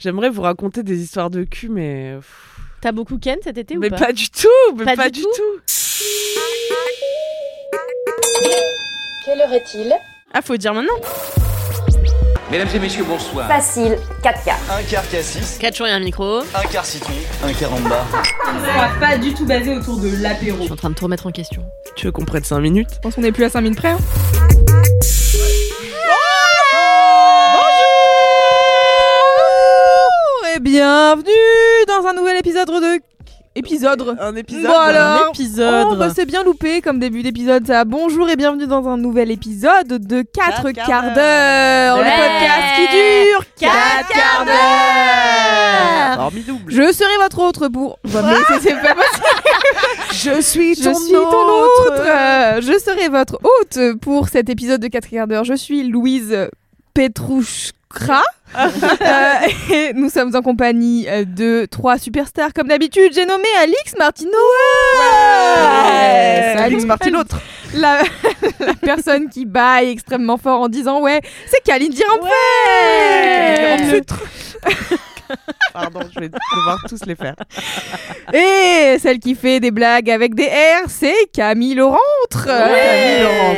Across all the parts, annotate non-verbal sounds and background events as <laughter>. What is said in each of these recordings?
J'aimerais vous raconter des histoires de cul, mais. T'as beaucoup Ken cet été Mais ou pas, pas du tout Mais Pas pas, du du tout tout Quelle heure est-il Ah, faut dire maintenant. Mesdames et messieurs, bonsoir. Facile, 4 quarts. Un quart cassis, 4 jours et un micro. un quart citron, un quart en bas. On va pas du tout basé autour de l'apéro. Je suis en train de tout remettre en question. Tu veux qu'on prenne 5 minutes? Je pense qu'on est plus à 5 minutes près. hein. Bienvenue dans un nouvel épisode de... Épisode Un épisode Bon alors, Un épisode. Oh, bah, c'est bien loupé comme début d'épisode ça. Bonjour et bienvenue dans un nouvel épisode de 4 Quatre quarts d'heure. Le podcast qui dure 4 quarts d'heure. Je serai votre autre pour... Bah, mais c'est- c'est pas possible. <laughs> Je suis Je ton suis ton autre. autre. Euh, Je serai votre hôte pour cet épisode de 4 quarts d'heure. Je suis Louise Euh, <laughs> et nous sommes en compagnie euh, de trois superstars comme d'habitude. J'ai nommé Alix Martino. Ouais. Alix Martin l'autre La, <laughs> la personne qui baille extrêmement fort en disant ouais, c'est Kaline Dirampé. Ouais. <laughs> <laughs> Pardon, je vais devoir tous les faire. <laughs> Et celle qui fait des blagues avec des R, c'est Camille Laurentre. Camille Laurent.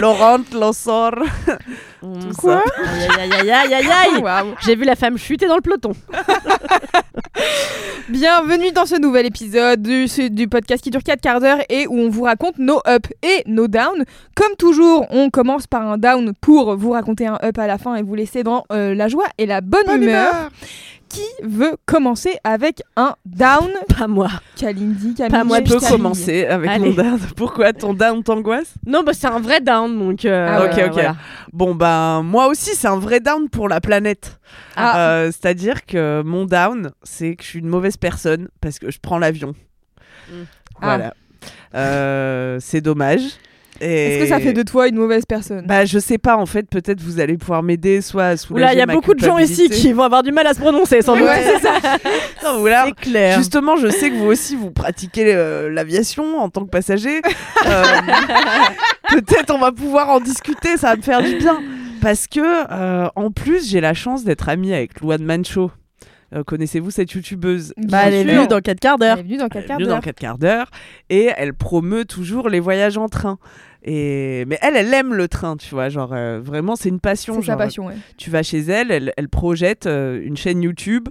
Laurent, <laughs> Lansor. Mmh. Tout Quoi ça. Aïe, aïe, aïe, aïe, aïe. J'ai vu la femme chuter dans le peloton. Bienvenue dans ce nouvel épisode du, du podcast qui dure 4 quarts d'heure et où on vous raconte nos ups et nos downs. Comme toujours, on commence par un down pour vous raconter un up à la fin et vous laisser dans euh, la joie et la bonne, Bonne humeur. humeur. Qui veut commencer avec un down <laughs> Pas moi. Kalindi, Camille. Pas moi, Tu peux commencer avec Allez. mon down. Pourquoi ton down t'angoisse Non, bah c'est un vrai down donc. euh, Ah Ok, ok. voilà. Bon, ben, moi aussi, c'est un vrai down pour la planète. Ah. Euh, C'est-à-dire que mon down, c'est que je suis une mauvaise personne parce que je prends l'avion. Mm. Voilà. Euh, c'est dommage. Et... Est-ce que ça fait de toi une mauvaise personne? Bah, je sais pas, en fait, peut-être vous allez pouvoir m'aider, soit à soulager Oula, il y a beaucoup de gens ici qui vont avoir du mal à se prononcer sans doute. Ouais, c'est ça. <laughs> Non, voilà. C'est clair. Justement, je sais que vous aussi, vous pratiquez euh, l'aviation en tant que passager. <laughs> Euh, Peut-être on va pouvoir en discuter, ça va me faire du bien. Parce que, euh, en plus, j'ai la chance d'être amie avec Louane Mancho. Euh, Connaissez-vous cette youtubeuse? Bah, elle est venue dans 4 quarts Elle d'heure. est venue dans 4 quarts Elle est venue d'heure. dans 4 quarts d'heure et elle promeut toujours les voyages en train. Et... Mais elle, elle aime le train, tu vois. Genre, euh, vraiment, c'est une passion. C'est sa genre, passion, ouais. tu vas chez elle, elle, elle projette euh, une chaîne YouTube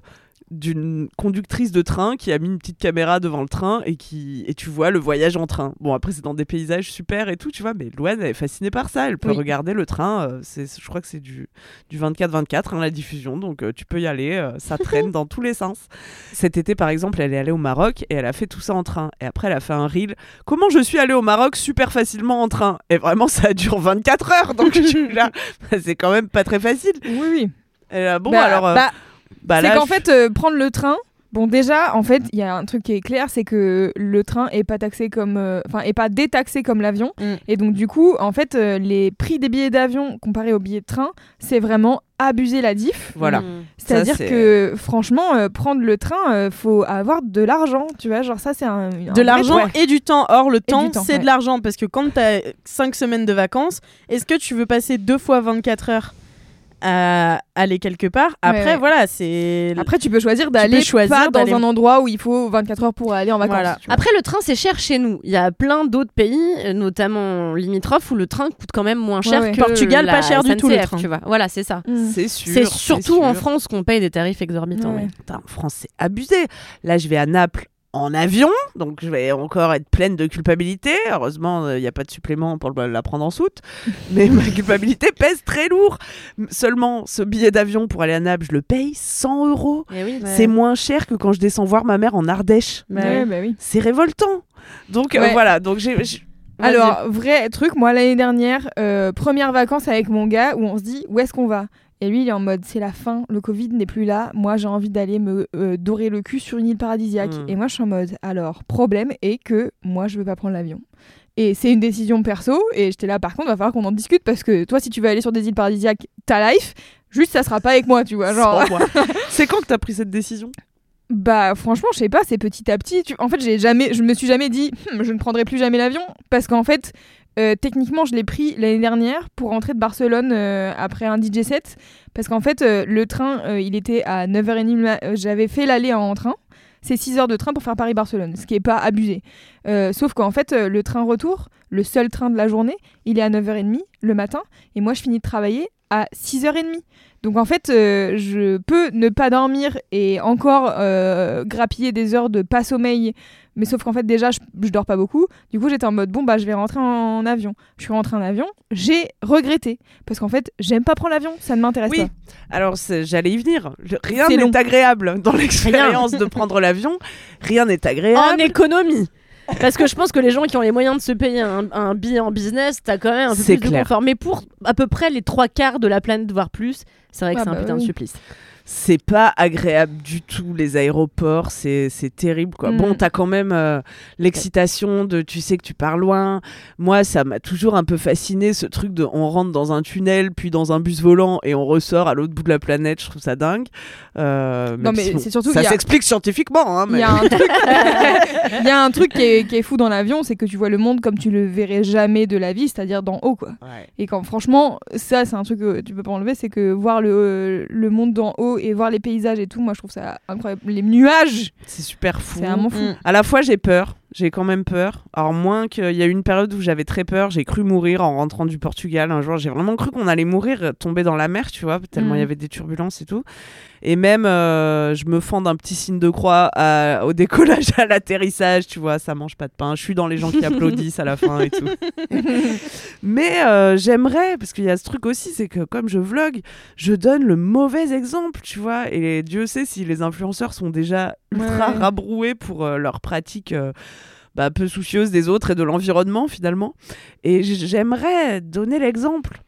d'une conductrice de train qui a mis une petite caméra devant le train et qui et tu vois le voyage en train. Bon après c'est dans des paysages super et tout, tu vois, mais Loane elle est fascinée par ça, elle peut Oui. regarder le train, euh, c'est je crois que c'est du du 24-24 hein, la diffusion, donc euh, tu peux y aller, euh, ça <laughs> traîne dans tous les sens. Cet été par exemple, elle est allée au Maroc et elle a fait tout ça en train et après elle a fait un reel comment je suis allée au Maroc super facilement en train? Et vraiment ça dure 24 heures donc <laughs> là, <laughs> c'est quand même pas très facile. Oui, oui. Et là, bon Bah, alors bah, bah c'est qu'en fait, euh, prendre le train. Bon, déjà, en fait, il y a un truc qui est clair, c'est que le train est pas taxé comme, euh, enfin, est pas détaxé comme l'avion, Mm. et donc du coup, en fait, euh, les prix des billets d'avion comparés aux billets de train, c'est vraiment abuser la diff. Voilà. Mmh. C'est-à-dire c'est- que franchement, euh, prendre le train, euh, faut avoir de l'argent, tu vois, genre ça, c'est un, un de l'argent et du temps. Or, le temps, c'est ouais. de l'argent parce que quand tu as 5 semaines de vacances, est-ce que tu veux passer deux fois 24 heures? À aller quelque part Après, Ouais, voilà, c'est. Après, tu peux choisir d'aller choisir pas dans un endroit où il faut 24 heures pour aller en vacances. Voilà. Après, le train, c'est cher chez nous. Il y a plein d'autres pays, euh, notamment limitrophes, où le train coûte quand même moins cher Ouais, ouais. que Portugal, la pas cher du tout, le train. Tu vois. Voilà, c'est ça. Mm. C'est sûr. C'est surtout en. France qu'on paye des tarifs exorbitants. Putain, en France, c'est abusé. Là, je vais à Naples en avion, donc je vais encore être pleine de culpabilité. Heureusement, il n'y a pas de supplément pour le- la prendre en soute. <laughs> Mais ma culpabilité pèse très lourd. Seulement, ce billet d'avion pour aller à Naples, je le paye 100 euros. Eh oui. C'est moins cher que quand je descends voir ma mère en Ardèche. Ouais, bah oui. C'est révoltant. Donc euh, Ouais. voilà, donc j'ai... Alors, vrai truc, moi l'année dernière, euh, première vacances avec mon gars où on se dit où est-ce qu'on va? Et lui, il est en mode c'est la fin, le Covid n'est plus là. Moi, j'ai envie d'aller me euh, dorer le cul sur une île paradisiaque. Mm. Et moi, je suis en mode alors, problème est que moi, je veux pas prendre l'avion. Et c'est une décision perso. Et j'étais là, par contre, va falloir qu'on en discute parce que toi, si tu veux aller sur des îles paradisiaques, ta life, juste ça sera pas avec moi, tu vois. Genre. <laughs> C'est quand que t'as pris cette décision? Bah franchement, je sais pas, c'est petit à petit. Tu- En fait, j'ai jamais, je me suis jamais dit, Hum, je ne prendrai plus jamais l'avion, parce qu'en fait, euh, techniquement, je l'ai pris l'année dernière pour rentrer de Barcelone euh, après un DJ set, parce qu'en fait, euh, le train, il était à 9h30. le ma- euh, J'avais fait l'aller en train. C'est 6 heures de train pour faire Paris-Barcelone, ce qui est pas abusé. Sauf qu'en fait, le train retour, le seul train de la journée, il est à 9h30 le matin, et moi, je finis de travailler à 6h30. Donc en fait, je peux ne pas dormir et encore grappiller des heures de pas sommeil. Mais sauf qu'en fait, déjà, je, je dors pas beaucoup. Du coup, j'étais en mode, bon, bah, je vais rentrer en, avion. Je suis rentrée en avion. J'ai regretté. Parce qu'en fait, j'aime pas prendre l'avion. Ça ne m'intéresse Oui. pas. Alors, j'allais y venir. Rien n'est agréable dans l'expérience de <laughs> prendre l'avion. Rien n'est En agréable. économie. Parce que je pense que les gens qui ont les moyens de se payer un, un billet en business, t'as quand même un peu C'est plus de clair. confort. Mais pour à peu près les trois quarts de la planète, voire plus, c'est vrai que Ah c'est un bah putain de supplice. C'est pas agréable du tout, les aéroports. C'est c'est terrible, quoi. Mm. Bon, t'as quand même euh, l'excitation de tu sais que tu pars loin. Moi, ça m'a toujours un peu fasciné, ce truc de on rentre dans un tunnel, puis dans un bus volant, et on ressort à l'autre bout de la planète. Je trouve ça dingue. Euh, Non, mais bon, c'est surtout Ça a- s'explique scientifiquement, hein, Il mais... y a un truc, <laughs> <laughs> il y a un truc qui, est, qui est fou dans l'avion, c'est que tu vois le monde comme tu le verrais jamais de la vie, c'est-à-dire d'en haut, quoi. Ouais. Et quand franchement, ça c'est un truc que tu peux pas enlever, c'est que voir le, le monde d'en haut et voir les paysages et tout, moi je trouve ça incroyable. Les nuages, C'est super fou. c'est vraiment fou. À la fois, j'ai peur. J'ai quand même peur. Alors, moins qu'il y a eu une période où j'avais très peur. J'ai cru mourir en rentrant du Portugal. Un jour, j'ai vraiment cru qu'on allait mourir, euh, tomber dans la mer, tu vois, tellement il y Mm. avait des turbulences et tout. Et même, euh, je me fends d'un petit signe de croix à- au décollage, <laughs> à l'atterrissage, tu vois, ça mange pas de pain. Je suis dans les gens qui applaudissent à la fin et tout. <laughs> Mais euh, j'aimerais, parce qu'il y a ce truc aussi, c'est que comme je vlog, je donne le mauvais exemple, tu vois. Et Dieu sait si les influenceurs sont déjà ultra Ouais. rabroués pour euh, leurs pratiques euh, bah, peu soucieuses des autres et de l'environnement finalement. Et j'aimerais donner l'exemple.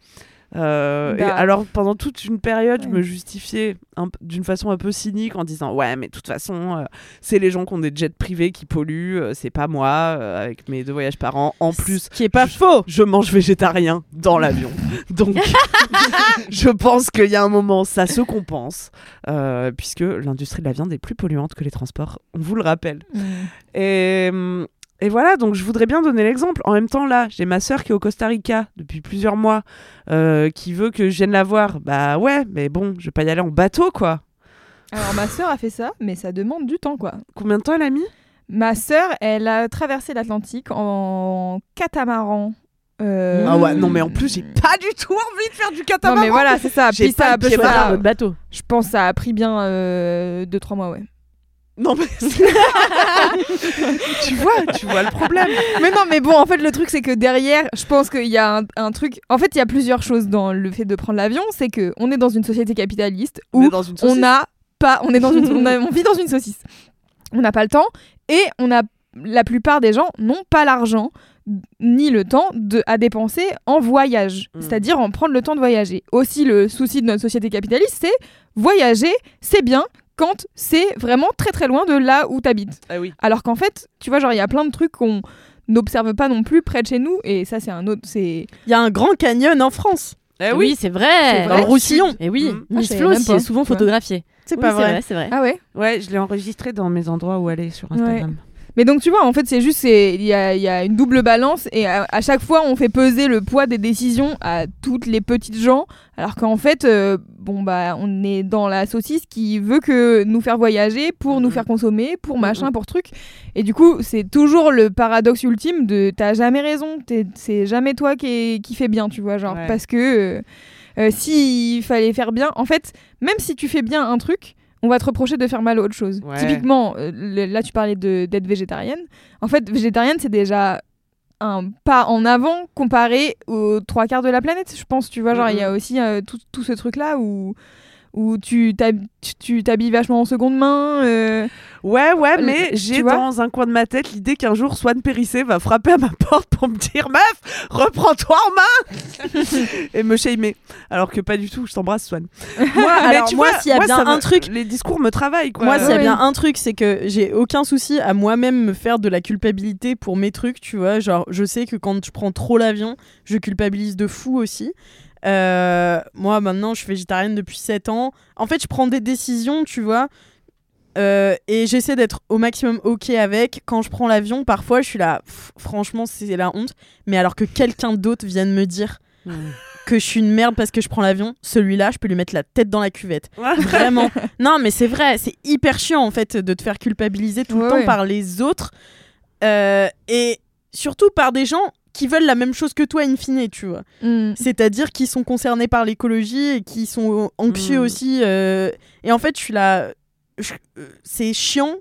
Euh, et Bah. alors pendant toute une période, je me justifiais d'une façon un peu cynique en disant ouais mais de toute façon euh, c'est les gens qui ont des jets privés qui polluent, euh, c'est pas moi avec mes deux voyages par an. En plus, Ce qui est pas je- faux. je mange végétarien dans <laughs> l'avion. Donc, <laughs> je pense qu'il y a un moment, ça se compense, puisque l'industrie de la viande est plus polluante que les transports, on vous le rappelle. Et, hum, et voilà, donc je voudrais bien donner l'exemple. En même temps, là, j'ai ma sœur qui est au Costa Rica depuis plusieurs mois, euh, qui veut que je vienne la voir. Bah ouais, mais bon, je vais pas y aller en bateau, quoi. Alors ma sœur a fait ça, mais ça demande du temps quoi. Combien de temps elle a mis? Ma sœur, elle a traversé l'Atlantique en catamaran. Euh, Ah ouais, non mais en plus, j'ai pas du tout envie de faire du Non catamaran. mais voilà, c'est ça. J'ai Puis pas ça, votre bateau. je pense que ça a pris bien 2-3 mois, ouais. Non mais <laughs> <laughs> tu vois, tu vois le problème. mais non, mais bon, en fait, le truc, c'est que derrière, je pense qu'il y a un, un truc. En fait, il y a plusieurs choses dans le fait de prendre l'avion. C'est que on est dans une société capitaliste où est dans une on n'a pas. On, est dans une, on, a- on vit dans une saucisse. On n'a pas le temps et on a. La plupart des gens n'ont pas l'argent ni le temps de, à dépenser en voyage, Mm. c'est-à-dire en prendre le temps de voyager. Aussi, le souci de notre société capitaliste, c'est voyager, c'est bien quand c'est vraiment très très loin de là où tu habites. Ah oui. Alors qu'en fait, tu vois, genre, il y a plein de trucs qu'on n'observe pas non plus près de chez nous, et ça, c'est un autre. C'est. Il y a un grand canyon en France. Eh oui, c'est vrai. Dans le Roussillon. Et oui, Mhm. Ah, je Miss Flo s'y est souvent photographiée. C'est Oui, pas c'est vrai. vrai, c'est vrai. Ah ouais? Ouais, je l'ai enregistré dans mes endroits où aller sur Instagram. Mais donc, tu vois, en fait, c'est juste, il y a, il y a une double balance, et à, à chaque fois, on fait peser le poids des décisions à toutes les petites gens, alors qu'en fait, euh, bon, bah, on est dans la saucisse qui veut que nous faire voyager pour nous Mhm. faire consommer, pour Mhm. machin, pour truc. Et du coup, c'est toujours le paradoxe ultime de t'as jamais raison, c'est jamais toi qui, est- qui fait bien, tu vois, genre, Ouais. parce que euh, euh, s'il fallait faire bien, en fait, même si tu fais bien un truc, on va te reprocher de faire mal à autre chose. Ouais. Typiquement, euh, le- là tu parlais de- d'être végétarienne. En fait, végétarienne, c'est déjà un pas en avant comparé aux trois quarts de la planète, je pense. Tu vois, genre, il y a aussi euh, tout, tout ce truc-là où, où tu t'hab- tu- tu t'habilles vachement en seconde main. euh, Ouais, ouais, mais j'ai dans un coin de ma tête l'idée qu'un jour Swan Périssé va frapper à ma <laughs> porte pour me dire Meuf, reprends-toi en main <laughs> Et me shamer. Alors que pas du tout, je t'embrasse Swan. <laughs> Moi, alors, tu moi, vois, s'il y a moi, bien me- un truc Les discours me travaillent, quoi. Moi, s'il y a bien un truc, c'est que j'ai aucun souci à moi-même me faire de la culpabilité pour mes trucs, tu vois. Genre, je sais que quand je prends trop l'avion, je culpabilise de fou aussi. Euh, moi, maintenant, je suis végétarienne depuis 7 ans. En fait, je prends des décisions, tu vois. euh, et j'essaie d'être au maximum ok avec. Quand je prends l'avion, parfois, je suis là, pff, franchement, c'est la honte. Mais alors que quelqu'un d'autre vienne me dire que je suis une merde parce que je prends l'avion, celui-là, je peux lui mettre la tête dans la cuvette. Vraiment. <laughs> non, mais c'est vrai, c'est hyper chiant en fait de te faire culpabiliser tout le temps ouais. par les autres euh, et surtout par des gens qui veulent la même chose que toi in fine, tu vois. hmm. C'est-à-dire qui sont concernés par l'écologie et qui sont anxieux Mm. aussi. euh, et en fait, je suis là. je- euh, C'est chiant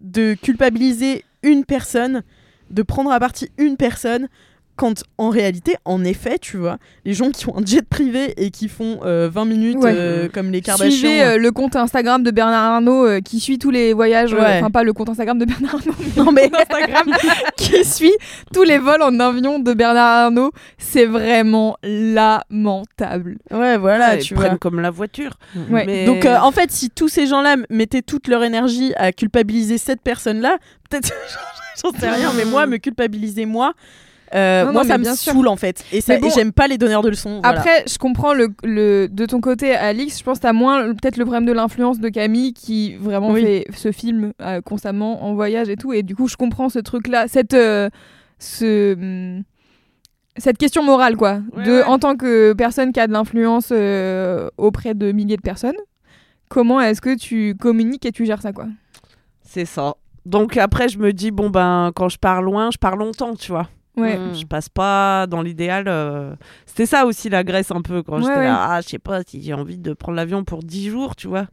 de culpabiliser une personne, de prendre à partie une personne. Quand en réalité, en effet, tu vois, les gens qui ont un jet privé et qui font euh, 20 minutes Ouais. euh, comme les Kardashians. Suivez euh, le compte Instagram de Bernard Arnault euh, qui suit tous les voyages, euh, Ouais. enfin pas le compte Instagram de Bernard Arnault, Non, mais- le compte Instagram <laughs> qui suit tous les vols en avion de Bernard Arnault. C'est vraiment lamentable. Ouais, voilà, Ils tu prennent vois. comme la voiture. Ouais. Mais- Donc, euh, en fait, si tous ces gens-là mettaient toute leur énergie à culpabiliser cette personne-là, peut-être, <laughs> j'en sais rien, mais moi, me culpabiliser moi, euh, Non, moi, non, ça me bien sûr. saoule en fait. Et, ça, Mais bon, et j'aime pas les donneurs de leçons. voilà. Après, je comprends le, le- de ton côté, Alix. Je pense que t'as moins peut-être le problème de l'influence de Camille qui vraiment Oui. fait ce film euh, constamment en voyage et tout. Et du coup, je comprends ce truc-là, cette, euh, ce, hum, cette question morale, quoi. Ouais, de, ouais. En tant que personne qui a de l'influence euh, auprès de milliers de personnes, comment est-ce que tu communiques et tu gères ça, quoi? C'est ça. Donc après, je me dis, bon, ben, quand je pars loin, je pars longtemps, tu vois. Ouais. Mm. Je passe pas dans l'idéal. euh, C'était ça aussi la Grèce un peu quand Ouais, j'étais ouais. là. Ah, je sais pas si j'ai envie de prendre l'avion pour 10 jours, tu vois.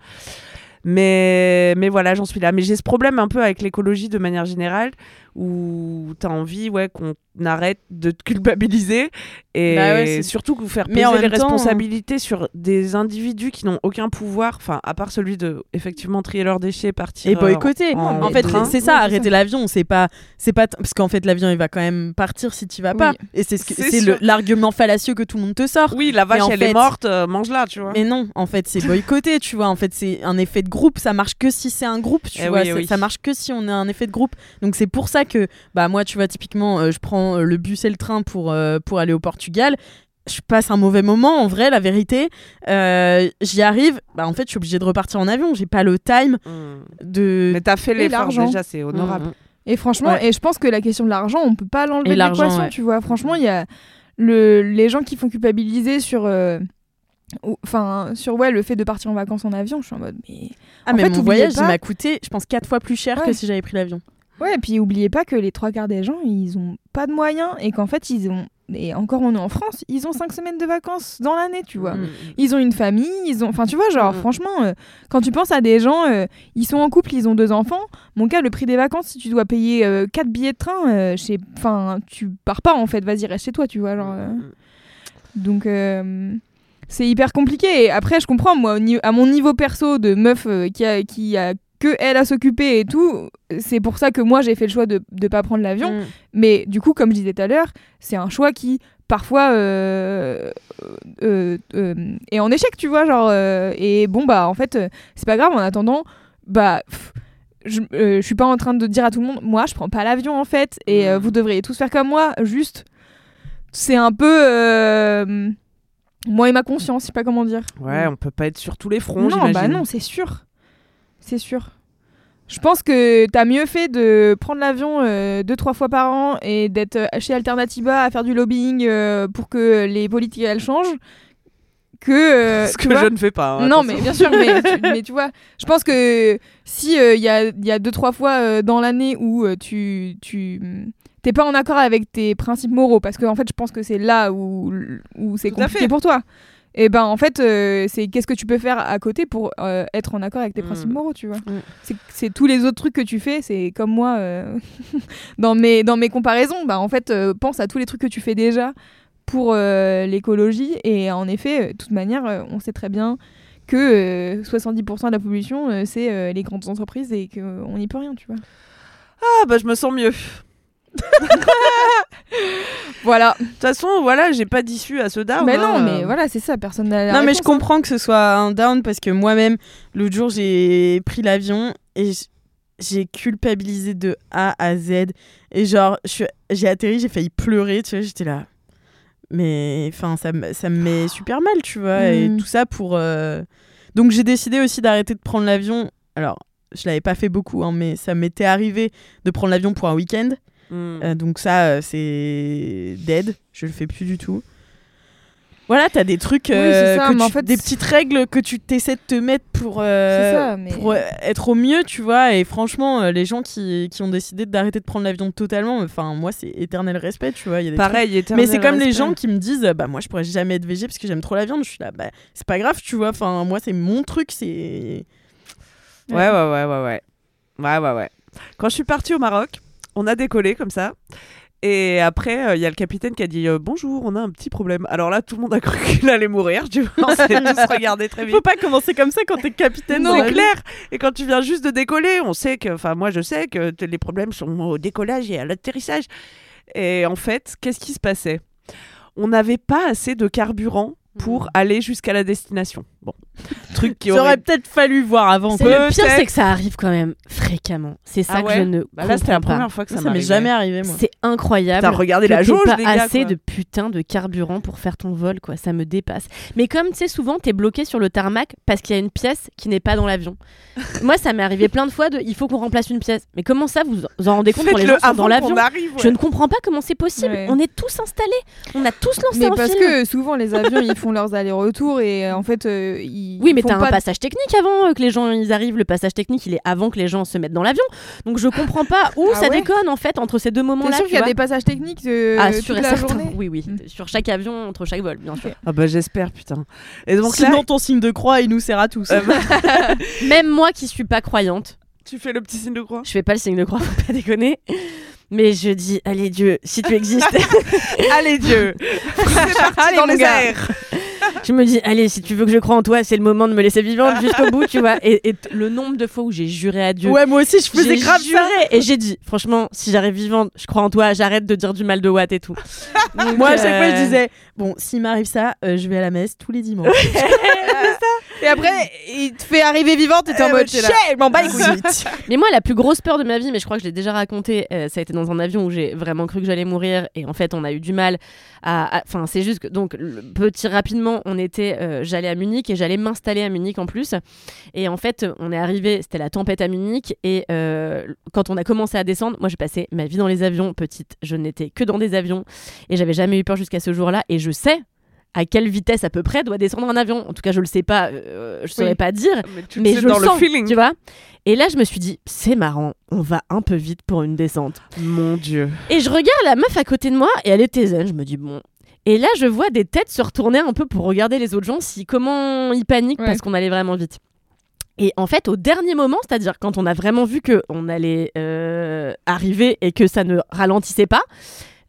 Mais, mais voilà, j'en suis là. Mais j'ai ce problème un peu avec l'écologie de manière générale où tu as envie ouais, qu'on arrête de te culpabiliser et Bah ouais, surtout que vous faire peser les temps- responsabilités sur des individus qui n'ont aucun pouvoir, enfin, à part celui de effectivement trier leurs déchets, partir. Et euh, boycotter. en- En fait, c'est ça, Ouais, arrêter l'avion. C'est pas, c'est pas, parce qu'en fait, l'avion, il va quand même partir si tu vas pas. Oui. Et c'est ce l'argument fallacieux que tout le monde te sort. Oui, la vache, elle fait- est morte, euh, mange-la, tu vois. Mais non, en fait, c'est boycotter, tu vois. En fait, c'est un effet de groupe. Ça marche que si c'est un groupe, tu Eh vois. oui, oui. Ça marche que si on a un effet de groupe. Donc c'est pour ça que, bah moi, tu vois, typiquement, euh, je prends euh, le bus et le train pour euh, pour aller au Portugal. Je passe un mauvais moment, en vrai, la vérité. Euh, J'y arrive. Bah en fait, je suis obligée de repartir en avion. J'ai pas le time Mm. de. Mais t'as fait l'effort l'argent. déjà, c'est honorable. Mm. Et franchement, Ouais. et je pense que la question de l'argent, on peut pas l'enlever de l'argent, l'équation, ouais. tu vois. Franchement, il y a le, les gens qui font culpabiliser sur, euh, enfin, sur ouais, le fait de partir en vacances en avion. Je suis en mode, mais Ah en mais fait, mon voyage, pas- il m'a coûté, je pense, quatre fois plus cher que si j'avais pris l'avion. Ouais. Et puis oubliez pas que les trois quarts des gens, ils ont pas de moyens et qu'en fait, ils ont et encore on est en France, ils ont cinq <laughs> semaines de vacances dans l'année, tu vois. Mm. Ils ont une famille, ils ont, enfin, tu vois, genre, Mm. franchement, euh, quand tu penses à des gens, euh, ils sont en couple, ils ont deux enfants. Mon cas, le prix des vacances, si tu dois payer euh, quatre billets de train, sais- enfin, tu pars pas en fait. Vas-y, reste chez toi, tu vois, genre. Donc, c'est hyper compliqué. Et après, je comprends, moi, à mon niveau perso de meuf euh, qui a, qui a que elle à s'occuper et tout, c'est pour ça que moi j'ai fait le choix de ne pas prendre l'avion. Mm. Mais du coup, comme je disais tout à l'heure, c'est un choix qui parfois euh, euh, euh, est en échec, tu vois, genre. et bon bah en fait, c'est pas grave. En attendant, bah. pff, je, je suis pas en train de dire à tout le monde, moi je prends pas l'avion en fait, et Mm. vous devriez tous faire comme moi, juste. C'est un peu. moi et ma conscience, je sais pas comment dire. Ouais, on peut pas être sur tous les fronts, Non, bah non, c'est sûr. C'est sûr. Je pense que t'as mieux fait de prendre l'avion euh, deux, trois fois par an et d'être euh, chez Alternativa à faire du lobbying euh, pour que les politiques elles changent que. euh, <laughs> Ce que vois. je ne fais pas. hein, non, attention. mais bien sûr, mais <laughs> tu, mais tu vois, je pense que si il y, a, y a deux, trois fois dans l'année où tu. tu T'es pas en accord avec tes principes moraux, parce que en fait, je pense que c'est là où, où c'est compliqué pour toi. Et ben en fait, euh, c'est qu'est-ce que tu peux faire à côté pour euh, être en accord avec tes Mm. principes moraux, tu vois. Mm. C'est- tous les autres trucs que tu fais, c'est comme moi euh, <laughs> dans mes dans mes comparaisons. Bah en fait, pense à tous les trucs que tu fais déjà pour l'écologie. Et en effet, de toute manière, on sait très bien que euh, 70% de la pollution, c'est les grandes entreprises et qu'on n'y peut rien, tu vois. Ah bah je me sens mieux. <laughs> Voilà. De toute façon, voilà, j'ai pas d'issue à ce down. mais hein. non, mais voilà, c'est ça, personne n'a Non, mais je hein. comprends que ce soit un down parce que moi-même, l'autre jour, j'ai pris l'avion et j'ai culpabilisé de A à Z. Et genre, j'ai atterri, j'ai failli pleurer, tu vois, j'étais là. Mais enfin, ça, me- ça me met super mal, tu vois. Et Mm. tout ça pour. euh, Donc, j'ai décidé aussi d'arrêter de prendre l'avion. Alors, je l'avais pas fait beaucoup, hein, mais ça m'était arrivé de prendre l'avion pour un week-end. Hmm. Euh, donc ça, euh, c'est dead. Je le fais plus du tout. Voilà, t'as des trucs, euh, c'est ça, que mais tu- en fait, des petites règles que tu t'essaies de te mettre pour, euh, C'est ça, mais- pour euh, être au mieux, tu vois. Et franchement, euh, les gens qui, qui ont décidé d'arrêter de prendre l'avion totalement, enfin, moi, c'est éternel respect, tu vois. il y a des Pareil, trucs- éternel Mais c'est comme les respect. gens qui me disent, bah moi, je pourrais jamais être végé parce que j'aime trop la viande. Je suis là, bah c'est pas grave, tu vois. Enfin, moi, c'est mon truc, c'est. Ouais, ouais, ouais, ouais, ouais. Ouais, ouais, ouais. Quand je suis partie au Maroc, on a décollé comme ça. Et après, il y a le capitaine qui a dit euh, Bonjour, on a un petit problème. Alors là, tout le monde a cru <laughs> qu'il allait mourir. Tu vois, on s'est tous très vite. Faut pas commencer comme ça quand t'es capitaine. C'est clair. Et quand tu viens juste de décoller, on sait que, enfin, moi, je sais que les problèmes sont au décollage et à l'atterrissage. Et en fait, qu'est-ce qui se passait? On n'avait pas assez de carburant pour aller jusqu'à la destination. Bon, <laughs> truc qui J'aurais aurait. peut-être fallu voir avant. C'est le pire, c'est que ça arrive quand même fréquemment. C'est ça Ah que je ne Bah là, c'était la première fois que ça, Ça, m'est jamais arrivé, moi. C'est incroyable. T'as regardé la jauge, pas les gars, assez quoi. de putain de carburant pour faire ton vol, quoi. Ça me dépasse. Mais comme tu sais, souvent, t'es bloqué sur le tarmac parce qu'il y a une pièce qui n'est pas dans l'avion. <laughs> Moi, ça m'est arrivé plein de fois de il faut qu'on remplace une pièce. Mais comment ça, vous vous en rendez compte quand les gens sont dans l'avion Je ne comprends pas comment c'est possible. Ouais. On est tous installés. On a tous lancé Mais un parce film. que souvent les avions ils font leurs allers-retours et euh, en fait ils Oui, mais t'as un pas passage technique avant euh, que les gens ils arrivent. Le passage technique, il est avant que les gens se mettent dans l'avion. Donc je comprends pas où <laughs> Ah ça ouais déconne en fait entre ces deux moments-là. sûr qu'il y a des passages techniques euh, ah, et la certain. journée Oui, oui. Mm. Sur chaque avion, entre chaque vol, bien sûr. Ah bah j'espère, putain. Et donc Sinon, là, ton signe de croix, il nous sert à tous. Euh, <laughs> Même moi qui suis pas croyante, tu fais le petit signe de croix? Je fais pas le signe de croix, faut pas déconner. Mais je dis, allez Dieu, si tu existes, <laughs> Allez Dieu C'est parti Allez, dans les gars. airs je me dis, allez, si tu veux que je croie en toi, c'est le moment de me laisser vivante jusqu'au bout, tu vois. Et, le nombre de fois où j'ai juré à Dieu. ouais, moi aussi, je faisais grave juré ça. et j'ai dit, franchement, si j'arrive vivante, je crois en toi, j'arrête de dire du mal de Watt et tout. Donc, <laughs> Moi, à chaque fois, euh, je disais, bon, s'il m'arrive ça, euh, je vais à la messe tous les dimanches. <laughs> Et après, il te fait arriver vivante et t'es en Eh, mode je m'en bats les couilles. <laughs> Mais moi, la plus grosse peur de ma vie, mais je crois que je l'ai déjà raconté, euh, ça a été dans un avion où j'ai vraiment cru que j'allais mourir. Et en fait, on a eu du mal à. à- Enfin, c'est juste que. Donc, le petit rapidement, on était. euh, j'allais à Munich et j'allais m'installer à Munich en plus. Et en fait, on est arrivé, c'était la tempête à Munich. Et euh, quand on a commencé à descendre, moi, j'ai passé ma vie dans les avions. Petite, je n'étais que dans des avions. Et j'avais jamais eu peur jusqu'à ce jour-là. Et je sais. À quelle vitesse à peu près doit descendre un avion En tout cas, je le sais pas, euh, je saurais Oui. pas dire Mais tu le mais je dans le le sens, feeling. tu vois. Et là, je me suis dit, c'est marrant, on va un peu vite pour une descente. Mon Dieu. Et je regarde la meuf à côté de moi et elle était zen. Je me dis bon. Et là, je vois des têtes se retourner un peu pour regarder les autres gens, si comment ils paniquent Ouais. parce qu'on allait vraiment vite. Et en fait, au dernier moment, c'est-à-dire quand on a vraiment vu que on allait euh, arriver et que ça ne ralentissait pas,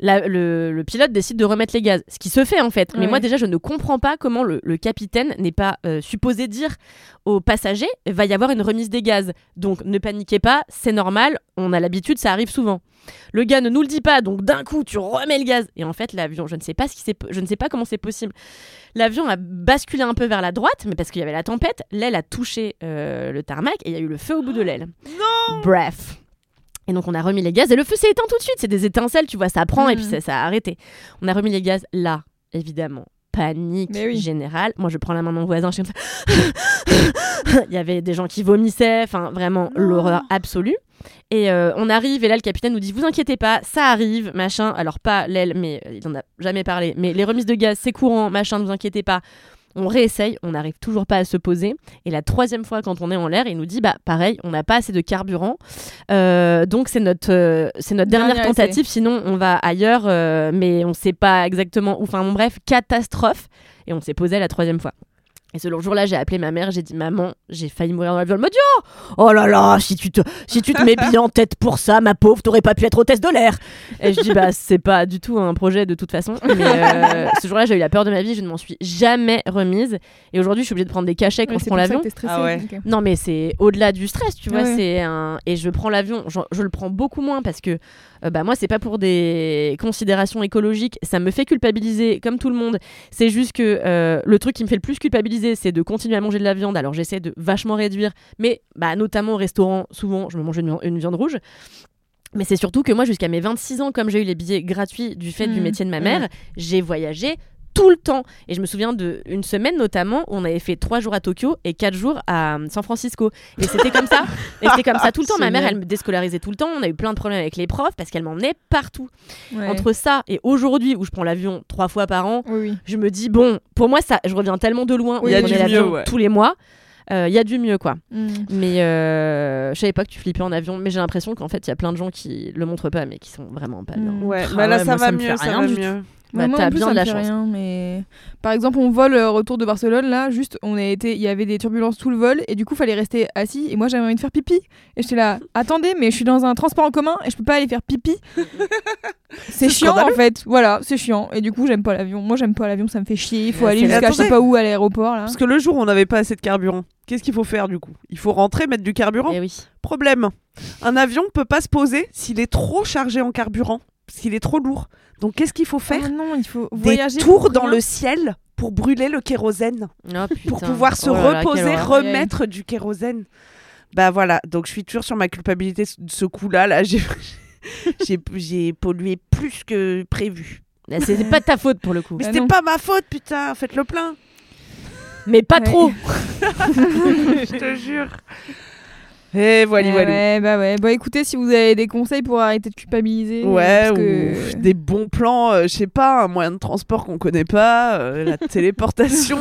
la- le, le pilote décide de remettre les gaz. Ce qui se fait en fait. Mais moi déjà, je ne comprends pas comment le, le capitaine n'est pas euh, supposé dire aux passagers va y avoir une remise des gaz. Donc ne paniquez pas, c'est normal, on a l'habitude, ça arrive souvent. Le gars ne nous le dit pas, donc d'un coup tu remets le gaz. Et en fait, l'avion, je ne sais pas ce qui je ne sais pas comment c'est possible. L'avion a basculé un peu vers la droite, mais parce qu'il y avait la tempête, l'aile a touché euh, le tarmac et il y a eu le feu au bout de l'aile. Non. Bref. Et donc on a remis les gaz et le feu s'est éteint tout de suite. C'est des étincelles, tu vois, ça prend et puis Mhm. ça, ça a arrêté. On a remis les gaz là, évidemment. Panique oui. générale. Moi, je prends la main de mon voisin, je suis comme ça. <laughs> Il y avait des gens qui vomissaient, enfin vraiment l'horreur absolue. Et euh, on arrive et là le capitaine nous dit vous inquiétez pas, ça arrive, machin. Alors pas l'aile, mais il en a jamais parlé. Mais les remises de gaz c'est courant, machin, ne vous inquiétez pas. On réessaye, on n'arrive toujours pas à se poser. Et la troisième fois quand on est en l'air, il nous dit bah pareil, on n'a pas assez de carburant, Euh, donc c'est notre euh, c'est notre dernière tentative. Sinon on va ailleurs, euh, mais on sait pas exactement où. Enfin bon, bref, catastrophe. Et on s'est posé la troisième fois. Et ce jour-là, j'ai appelé ma mère, j'ai dit maman, j'ai failli mourir dans l'avion. Elle m'a dit oh, oh là là, si tu te si tu te mets bien en tête pour ça, ma pauvre, t'aurais pas pu être hôtesse de l'air. Et je dis bah c'est pas du tout un projet de toute façon. Mais euh, <laughs> ce jour-là, j'ai eu la peur de ma vie, je ne m'en suis jamais remise. Et aujourd'hui, je suis obligée de prendre des cachets quand Ouais, je c'est prends l'avion. Ah ouais. ok. Non, mais c'est au-delà du stress, tu vois. Ouais. C'est un et je prends l'avion. Je, je le prends beaucoup moins parce que euh, bah moi, c'est pas pour des considérations écologiques. Ça me fait culpabiliser comme tout le monde. C'est juste que euh, le truc qui me fait le plus culpabiliser, c'est de continuer à manger de la viande. Alors j'essaie de vachement réduire, mais bah notamment au restaurant, souvent, je me mange une, une viande rouge. Mais c'est surtout que moi, jusqu'à mes 26 ans, comme j'ai eu les billets gratuits du fait du Mhm. métier de ma mère, j'ai voyagé tout le temps. Et je me souviens d'une semaine notamment où on avait fait trois jours à Tokyo et quatre jours à euh, San Francisco. Et c'était comme ça. <laughs> Et c'était comme ça tout le temps. Ma mère, elle me déscolarisait tout le temps. On a eu plein de problèmes avec les profs parce qu'elle m'emmenait partout. Ouais. Entre ça et aujourd'hui où je prends l'avion trois fois par an, Oui, oui. je me dis, bon, pour moi, ça, je reviens tellement de loin. Oui, où il y a je prenais l'avion mieux, ouais. tous les mois. Euh, Il y a du mieux, quoi. Mm. Mais euh, je savais pas que tu flippais en avion, mais j'ai l'impression qu'en fait, il y a plein de gens qui le montrent pas, mais qui sont vraiment pas bien. Ouais, Ah bah là ouais, ça moi, va ça mieux, ça rien va du mieux. Bah, moi, en plus, bien ça de me la fait chance. rien, mais par exemple, on vole euh, retour de Barcelone là, juste on a été, il y avait des turbulences tout le vol et du coup, fallait rester assis et moi j'avais envie de faire pipi et j'étais là, <laughs> attendez, mais je suis dans un transport en commun et je peux pas aller faire pipi. <laughs> c'est chiant en fait, voilà, c'est chiant et du coup, j'aime pas l'avion. Moi, j'aime pas l'avion, ça me fait chier. Il faut aller jusqu'à je sais pas où à l'aéroport là. Parce que le jour où on n'avait pas assez de carburant, qu'est-ce qu'il faut faire du coup? Il faut rentrer, mettre du carburant? Eh oui. Problème. Un avion peut pas se poser s'il est trop chargé en carburant, s'il est trop lourd. Donc qu'est-ce qu'il faut faire Ah non, il faut Des voyager tours pour dans le ciel pour brûler le kérosène, Oh, <laughs> pour pouvoir se Oh là quelle reposer, remettre du kérosène. Bah voilà, donc je suis toujours sur ma culpabilité de ce coup-là. Là, <laughs> j'ai j'ai j'ai pollué plus que prévu. C'est pas de ta faute pour le coup. Mais Bah c'était pas ma faute, putain. Faites le plein. Mais pas Ouais. trop. <laughs> je te jure. Et voilà, voilà. ouais, bah ouais. Bon, écoutez, si vous avez des conseils pour arrêter de culpabiliser. Ouais, parce ou que... des bons plans, euh, je sais pas, un moyen de transport qu'on connaît pas, euh, la <laughs> téléportation.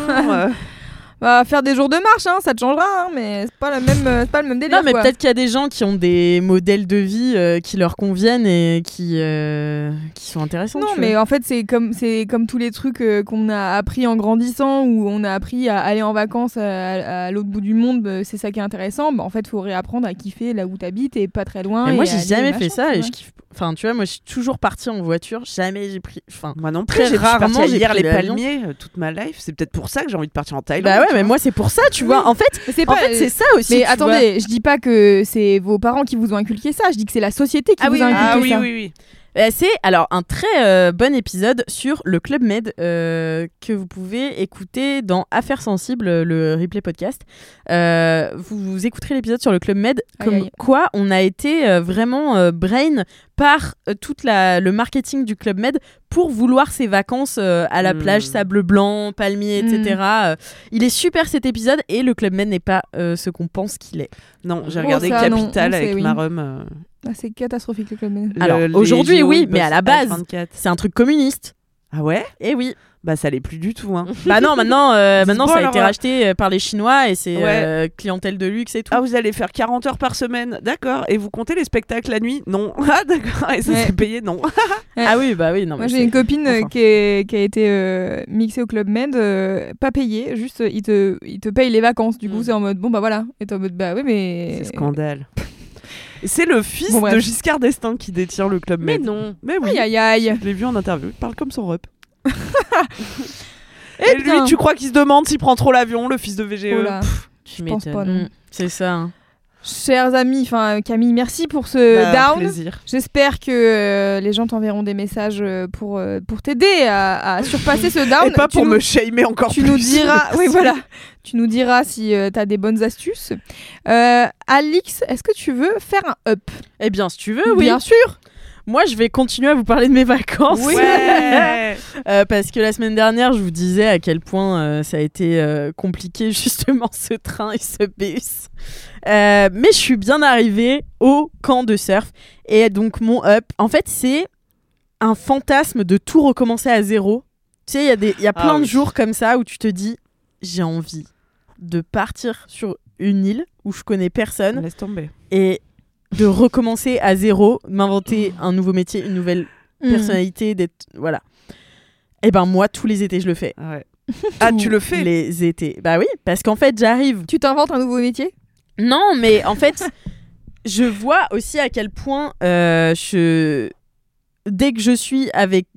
Bah, faire des jours de marche, hein, ça te changera, hein, mais c'est pas, la même, euh, c'est pas le même délire. Non, mais quoi. peut-être qu'il y a des gens qui ont des modèles de vie euh, qui leur conviennent et qui, euh, qui sont intéressants. Non, tu mais vois. en fait, c'est comme, c'est comme tous les trucs qu'on a appris en grandissant, où on a appris à aller en vacances à, à l'autre bout du monde, bah, c'est ça qui est intéressant. Bah, en fait, il faut réapprendre à kiffer là où t'habites et pas très loin. Mais moi, et j'ai jamais fait ça et je kiffe. Enfin, tu vois, moi, je suis toujours partie en voiture. Jamais j'ai pris. Enfin, Moi non plus, Très rarement, j'ai les palmiers euh, toute ma life. C'est peut-être pour ça que j'ai envie de partir en Thaïlande. bah ouais, mais vois. moi, c'est pour ça, tu vois. En fait, c'est en fait, c'est ça aussi. Mais tu vois. attendez, je dis pas que c'est vos parents qui vous ont inculqué ça, je dis que c'est la société qui Ah vous oui, a inculqué Ah oui, ça. oui, oui. Euh, C'est alors un très euh, bon épisode sur le Club Med euh, que vous pouvez écouter dans Affaires sensibles, le replay podcast. Euh, vous, vous écouterez l'épisode sur le Club Med, comme aïe. quoi on a été euh, vraiment euh, brain par euh, toute la le marketing du Club Med pour vouloir ses vacances euh, à la Mm. plage, sable blanc, palmier, etc. Euh, il est super cet épisode et le Club Med n'est pas euh, ce qu'on pense qu'il est. Non, j'ai Oh, regardé ça, Capital avec oui. ma rhum. euh, Ah, c'est catastrophique le club. Med. Alors, aujourd'hui, JO, oui, mais à la base, 24. C'est un truc communiste. Ah ouais? Eh oui. Bah ça l'est plus du tout. Hein. Bah non, maintenant, euh, <laughs> maintenant bon, ça a été racheté euh, par les Chinois et c'est Ouais. euh, clientèle de luxe et tout. Ah, vous allez faire 40 heures par semaine, d'accord. Et vous comptez les spectacles la nuit? Non. <laughs> Ah, d'accord. Et ça, Ouais. c'est payé Non. <laughs> Ah oui, bah oui, non. Moi j'ai c'est- une copine enfin. qui, est- qui a été euh, mixée au club Med, euh, pas payée, juste euh, ils te, ils te payent les vacances. Du coup Mm. c'est en mode bon bah voilà. Et t'es en mode bah oui mais. C'est scandale. C'est le fils Bon, de Giscard d'Estaing qui détient le club Mais Med. non. Mais oui. Aïe aïe aïe. Je l'ai vu en interview. Il parle comme son rep. <laughs> Eh Et lui, bien. tu crois qu'il se demande s'il prend trop l'avion, le fils de VGE Oh là. Tu Je pense m'étonnes. pas, non. C'est ça. hein. Chers amis, enfin Camille, merci pour ce Bah, down. plaisir. J'espère que euh, les gens t'enverront des messages euh, pour, euh, pour t'aider à, à surpasser ce down. <laughs> Et pas Tu pour nous- me shamer encore tu plus. nous diras, <laughs> oui voilà, tu nous diras si tu as des bonnes astuces. Euh, Alix, est-ce que tu veux faire un up? Eh bien, si tu veux, oui. Bien sûr. Moi, je vais continuer à vous parler de mes vacances. Ouais. <laughs> Euh, parce que la semaine dernière, je vous disais à quel point euh, ça a été euh, compliqué, <laughs> justement, ce train et ce bus. Mais je suis bien arrivée au camp de surf. Et donc, mon up, en fait, c'est un fantasme de tout recommencer à zéro. Tu sais, il y y a Ah plein de oui. jours comme ça où tu te dis j'ai envie de partir sur une île où je connais personne Laisse tomber. et de recommencer à zéro, m'inventer un nouveau métier, une nouvelle Mm. personnalité, d'être voilà. Et ben moi tous les étés je le fais. Ah ouais. <laughs> Ah, tu le fais? Les étés. Bah oui, parce qu'en fait, j'arrive. Tu t'inventes un nouveau métier? Non, mais en fait, je vois aussi à quel point euh, je... dès que je suis avec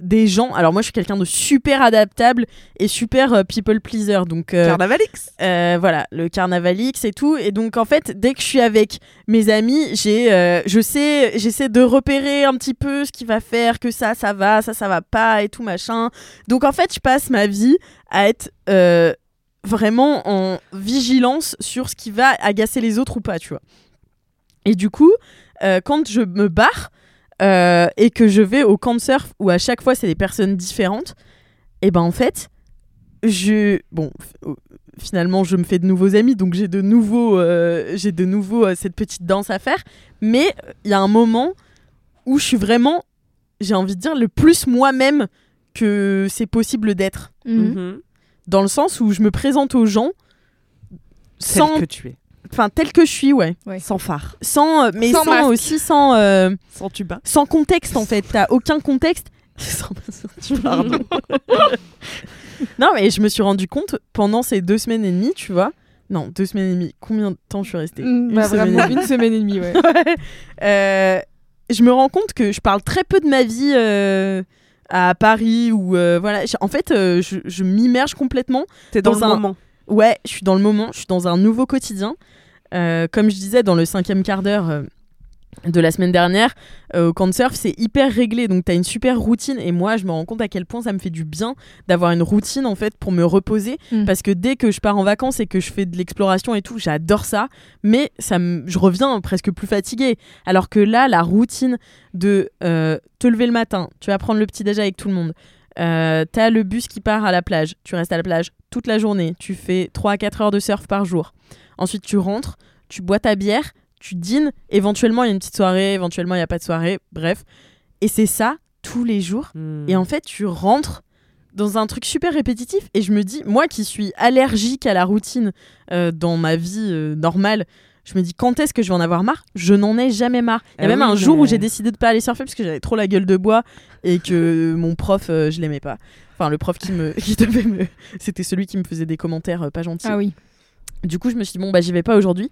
des gens, alors moi je suis quelqu'un de super adaptable et super euh, people pleaser, donc euh, Carnavalix. euh, voilà, le carnavalix et tout. Et donc en fait, dès que je suis avec mes amis, j'ai, je sais, j'essaie de repérer un petit peu ce qui va faire que ça, ça va, ça, ça va pas et tout machin. Donc en fait, je passe ma vie à être vraiment en vigilance sur ce qui va agacer les autres ou pas, tu vois. Et du coup, quand je me barre euh, et que je vais au camp de surf où à chaque fois c'est des personnes différentes, et ben en fait, je bon f- finalement je me fais de nouveaux amis donc j'ai de nouveaux euh, j'ai de nouveau euh, cette petite danse à faire mais euh, il y a un moment où je suis vraiment j'ai envie de dire le plus moi-même que c'est possible d'être Mhm. dans le sens où je me présente aux gens Tel sans que tu es. Enfin tel que je suis ouais Sans phare. sans euh, mais Sans aussi sans euh, Sans tuba. sans contexte en fait t'as aucun contexte <laughs> Sans- Pardon. <laughs> non mais je me suis rendu compte pendant ces deux semaines et demie tu vois non deux semaines et demie combien de temps je suis restée Mm, Une bah, semaine vraiment, et demie. une semaine et demie, ouais. <laughs> Ouais. Euh, je me rends compte que je parle très peu de ma vie à Paris ou voilà en fait je, je m'immerge complètement T'es dans, Dans le un- moment. Ouais, je suis dans le moment, je suis dans un nouveau quotidien. Euh, comme je disais dans le cinquième quart d'heure euh, de la semaine dernière, euh, au camp de surf, c'est hyper réglé, donc tu as une super routine. Et moi, je me rends compte à quel point ça me fait du bien d'avoir une routine en fait pour me reposer. Mm. Parce que dès que je pars en vacances et que je fais de l'exploration et tout, j'adore ça. Mais ça me- je reviens presque plus fatiguée. Alors que là, la routine de euh, te lever le matin, tu vas prendre le petit déj avec tout le monde. Euh, t'as le bus qui part à la plage, tu restes à la plage toute la journée, tu fais 3 à 4 heures de surf par jour. Ensuite, tu rentres, tu bois ta bière, tu dînes, éventuellement il y a une petite soirée, éventuellement il n'y a pas de soirée, bref. Et c'est ça tous les jours. Hmm. Et en fait, tu rentres dans un truc super répétitif et je me dis, moi qui suis allergique à la routine euh, dans ma vie euh, normale, je me dis quand est-ce que je vais en avoir marre? Je n'en ai jamais marre. Il y a Ah même oui, un jour où j'ai décidé de pas aller surfer parce que j'avais trop la gueule de bois et que mon prof, euh, je l'aimais pas. Enfin, le prof qui me, <laughs> qui devait me, c'était celui qui me faisait des commentaires euh, pas gentils. Ah oui. Du coup, je me suis dit bon bah j'y vais pas aujourd'hui.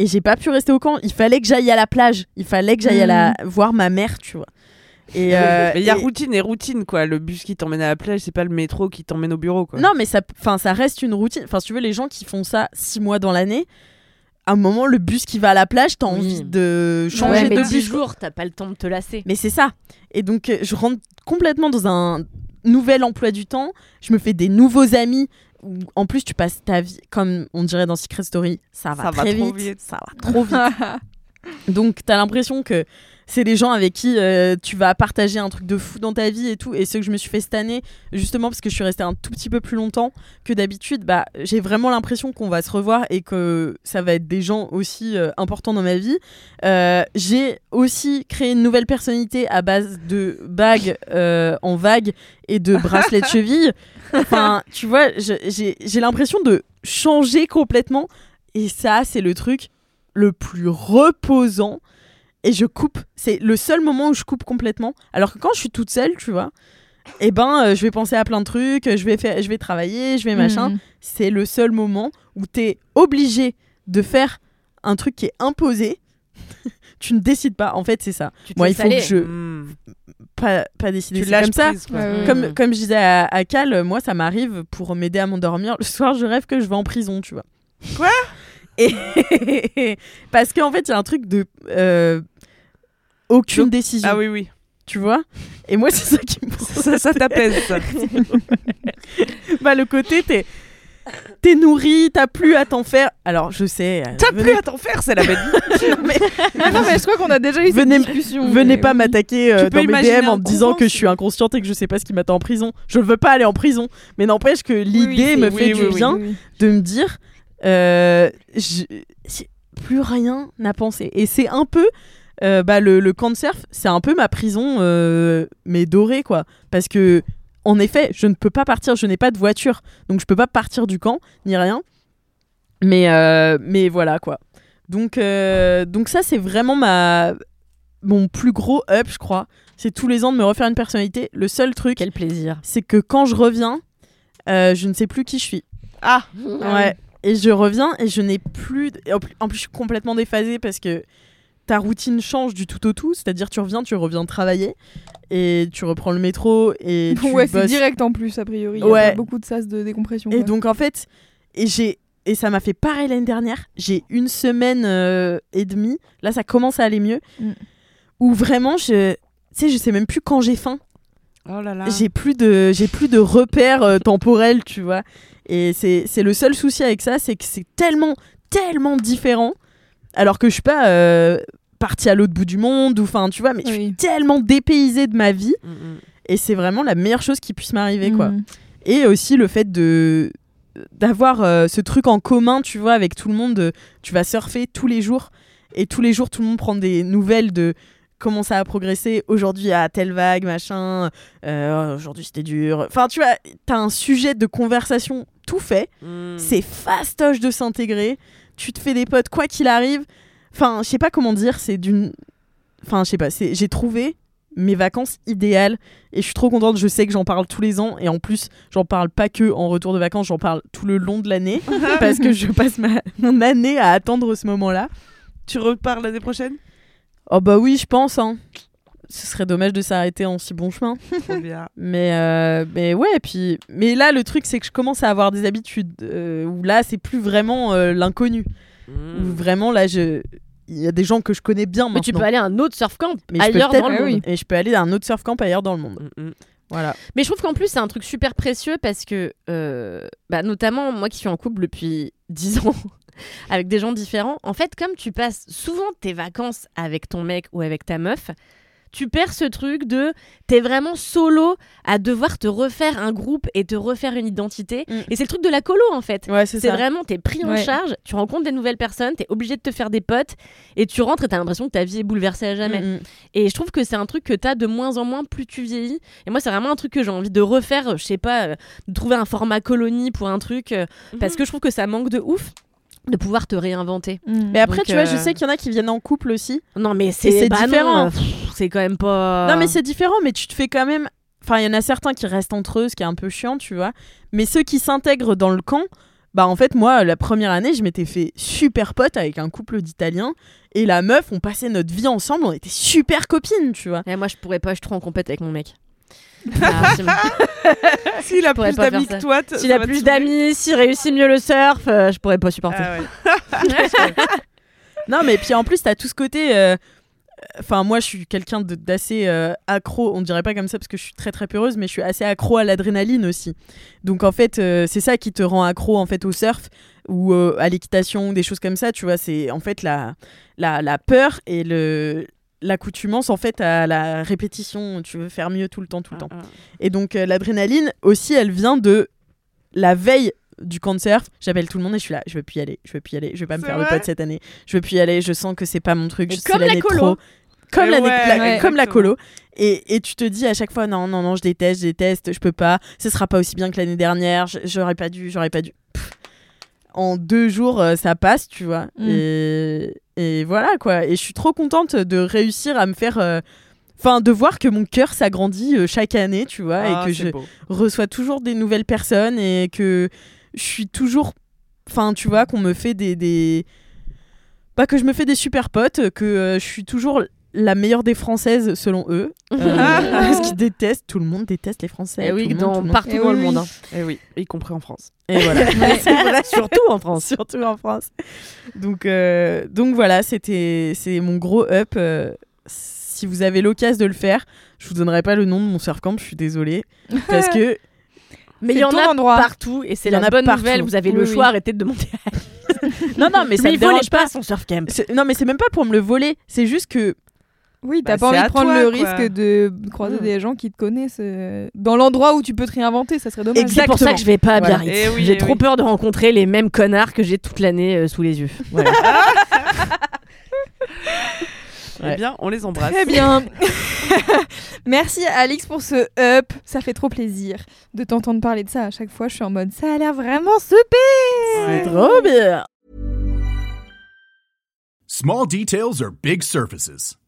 Et j'ai pas pu rester au camp. Il fallait que j'aille à la plage. Il fallait que j'aille à la voir ma mère, tu vois. Et <laughs> euh, Mais il y a et- routine et routine, quoi. Le bus qui t'emmène à la plage, c'est pas le métro qui t'emmène au bureau, quoi. Non, mais ça, enfin, ça reste une routine. Enfin, si tu veux, les gens qui font ça six mois dans l'année, à un moment, le bus qui va à la plage, t'as Oui. envie de changer Ouais, mais de 10 bus. quoi. jours, t'as pas le temps de te lasser. Mais c'est ça. Et donc, euh, je rentre complètement dans un nouvel emploi du temps. Je me fais des nouveaux amis. En plus, tu passes ta vie, comme on dirait dans Secret Story, ça va Ça va très vite, vite. Ça va trop vite. <laughs> Donc, t'as l'impression que c'est des gens avec qui euh, tu vas partager un truc de fou dans ta vie et tout. Et ce que je me suis fait cette année, justement parce que je suis restée un tout petit peu plus longtemps que d'habitude, bah, j'ai vraiment l'impression qu'on va se revoir et que ça va être des gens aussi euh, importants dans ma vie. Euh, j'ai aussi créé une nouvelle personnalité à base de bagues en vague et de bracelets de <laughs> cheville. Enfin, tu vois, j'ai l'impression de changer complètement. Et ça, c'est le truc le plus reposant. Et je coupe. C'est le seul moment où je coupe complètement. Alors que quand je suis toute seule, tu vois, eh ben, euh, je vais penser à plein de trucs, je vais, faire, je vais travailler, je vais machin. Mm. C'est le seul moment où tu es obligé de faire un truc qui est imposé. <laughs> tu ne décides pas. En fait, c'est ça. Moi, il laisses faut que je. Hmm. Pas, pas décider. Tu comme ça. prise. Ouais, ouais. Comme, Mm. comme je disais à, à Cal, moi ça m'arrive pour m'aider à m'endormir. Le soir, je rêve que je vais en prison, tu vois. Quoi? Et <laughs> parce qu'en fait, il y a un truc de euh, aucune Donc- décision, Ah oui, oui. tu vois? Et moi, c'est ça qui me <laughs> Ça, ça t'apaise, ça. <laughs> bah le côté t'es t'es nourri, t'as plus à t'en faire. Alors je sais. euh, T'as venez- plus à t'en faire, c'est la bête. mais Ah non, mais je crois qu'on a déjà eu Venez- cette discussion. venez mais pas m'attaquer euh, dans mes DM en me disant que je suis inconsciente et que je sais pas ce qui m'attend en prison. Je ne veux pas aller en prison, mais n'empêche que l'idée me oui, fait oui, du bien de me dire euh, je- plus rien à penser et c'est un peu euh, bah, le, le camp de surf c'est un peu ma prison euh, mais dorée quoi. Parce que en effet je ne peux pas partir je n'ai pas de voiture. Donc je peux pas partir du camp ni rien. Mais euh, mais voilà quoi. Donc donc ça c'est vraiment ma mon plus gros up je crois. C'est tous les ans de me refaire une personnalité. Le seul truc Quel plaisir. c'est que quand je reviens, je ne sais plus qui je suis. Ah, Ouais. Et je reviens et je n'ai plus. En plus, je suis complètement déphasée parce que ta routine change du tout au tout. C'est-à-dire, tu reviens, tu reviens travailler et tu reprends le métro et <laughs> tu ouais, c'est bosses. direct en plus, a priori. Il y a pas beaucoup de sas de décompression. Et quoi. donc, en fait, et j'ai. Et ça m'a fait pareil l'année dernière. J'ai une semaine euh, et demie. Là, ça commence à aller mieux. Mm. Où vraiment, je. Tu sais, je sais même plus quand j'ai faim. oh là là. J'ai plus de j'ai plus de repères euh, temporels, tu vois. Et c'est le seul souci avec ça, c'est que c'est tellement tellement différent. Alors que je suis pas euh, partie à l'autre bout du monde ou enfin tu vois, mais je suis tellement dépaysée de ma vie Mm, mm. et c'est vraiment la meilleure chose qui puisse m'arriver quoi. Mhm. Et aussi le fait de d'avoir euh, ce truc en commun, tu vois, avec tout le monde. de- tu vas surfer tous les jours et tous les jours tout le monde prend des nouvelles de comment ça a progressé. Aujourd'hui à telle vague, machin. euh, Aujourd'hui c'était dur. Enfin, tu vois, t'as un sujet de conversation tout fait. Mm. C'est fastoche de s'intégrer. Tu te fais des potes quoi qu'il arrive. Enfin, je sais pas comment dire. C'est d'une. Enfin, je sais pas. c'est- J'ai trouvé mes vacances idéales et je suis trop contente. Je sais que j'en parle tous les ans et en plus, j'en parle pas que en retour de vacances. J'en parle tout le long de l'année <laughs> parce que je passe ma mon année à attendre ce moment-là. Tu repars l'année prochaine? Oh bah oui, je pense. Hein. Ce serait dommage de s'arrêter en si bon chemin. Trop <laughs> bien. Mais, euh, mais ouais, et puis. Mais là, le truc, c'est que je commence à avoir des habitudes euh, où là, c'est plus vraiment euh, l'inconnu. Où Mm. vraiment, là, je. Il y a des gens que je connais bien Mais maintenant. tu peux aller à un autre surf camp Mais ailleurs dans le Ah monde. oui. Et je peux aller à un autre surf camp ailleurs dans le monde. Mm, mm. Voilà. Mais je trouve qu'en plus, c'est un truc super précieux parce que, euh, bah, notamment moi qui suis en couple depuis <laughs> 10 ans avec des gens différents, en fait, comme tu passes souvent tes vacances avec ton mec ou avec ta meuf, tu perds ce truc de t'es vraiment solo à devoir te refaire un groupe et te refaire une identité. Mm. Et c'est le truc de la colo en fait. Ouais, c'est vraiment, t'es pris en Ouais. charge, tu rencontres des nouvelles personnes, t'es obligé de te faire des potes et tu rentres et t'as l'impression que ta vie est bouleversée à jamais. Mm, mm. Et je trouve que c'est un truc que t'as de moins en moins plus tu vieillis. Et moi, c'est vraiment un truc que j'ai envie de refaire. Je sais pas, euh, de trouver un format colonie pour un truc. euh, Parce que je trouve que ça manque de ouf de pouvoir te réinventer. Mhm. Mais après, Donc, tu vois, euh, je sais qu'il y en a qui viennent en couple aussi. Non, mais c'est bah différent. euh, C'est quand même pas. Non, mais c'est différent, mais tu te fais quand même. Enfin, il y en a certains qui restent entre eux, ce qui est un peu chiant, tu vois. Mais ceux qui s'intègrent dans le camp, bah en fait, moi, la première année, je m'étais fait super pote avec un couple d'Italiens. Et la meuf, on passait notre vie ensemble, on était super copines, tu vois. Eh, moi, je pourrais pas, je suis trop en compète avec mon mec. Ah, S'il a plus d'amis que toi, S'il a plus d'amis, s'il réussit mieux le surf, euh, je pourrais pas supporter. Ah ouais. <laughs> Non, mais puis en plus, t'as tout ce côté. euh, Enfin, moi, je suis quelqu'un d'assez euh, accro. On dirait pas comme ça parce que je suis très très peureuse, mais je suis assez accro à l'adrénaline aussi. Donc en fait, euh, c'est ça qui te rend accro en fait au surf ou euh, à l'équitation, des choses comme ça. Tu vois, c'est en fait la, la, la peur et le l'accoutumance en fait à la répétition. Tu veux faire mieux tout le temps, tout le temps. Ah, ah. Et donc euh, l'adrénaline aussi, elle vient de la veille du camp de surf. J'appelle tout le monde et je suis là, je veux plus y aller, je veux plus y aller, je vais pas me faire de vrai potes cette année. Je veux plus y aller, je sens que c'est pas mon truc, je- comme la colo. trop. Comme, ouais, la- ouais, comme la colo. Et, et tu te dis à chaque fois, non, non, non, je déteste, je déteste, je peux pas, ce sera pas aussi bien que l'année dernière, j'aurais pas dû, j'aurais pas dû. Pff. En deux jours, euh, ça passe, tu vois. Mm. Et, et voilà, quoi. Et je suis trop contente de réussir à me faire. euh, Enfin, de voir que mon cœur s'agrandit euh, chaque année, tu vois, Ah, et que c'est je, beau. reçois toujours des nouvelles personnes et que je suis toujours enfin tu vois qu'on me fait des des pas que je me fais des super potes que euh, je suis toujours la meilleure des françaises selon eux <laughs> euh, parce qu'ils détestent tout le monde déteste les français Et tout oui, monde, monde. partout Eh dans oui, le monde. oui. hein. Eh oui, y compris en France. et voilà <laughs> c'est vrai, surtout en France. surtout en France donc euh, donc voilà c'était c'est mon gros up euh, si vous avez l'occasion de le faire je vous donnerai pas le nom de mon surf camp je suis désolée parce que <laughs> Mais il y en a endroit. partout et c'est la bonne partout. nouvelle. Vous avez Oui, le oui. choix, arrêtez de demander. non non mais ça mais me il volait dérange pas pas son surf camp. Non, mais c'est même pas pour me le voler. C'est juste que. Oui, t'as Bah, pas envie de prendre toi, le quoi. risque de croiser des gens qui te connaissent euh, dans l'endroit où tu peux te réinventer, ça serait dommage. C'est pour ça que je vais pas à. Biarritz. Eh oui, j'ai eh trop oui. peur de rencontrer les mêmes connards que j'ai toute l'année euh, sous les yeux. <laughs> Voilà. Eh bien, on les embrasse. Très bien. <laughs> <laughs> Merci Alix pour ce up. Ça fait trop plaisir de t'entendre parler de ça à chaque fois. Je suis en mode ça a l'air vraiment super. C'est trop bien. Small details are big surfaces.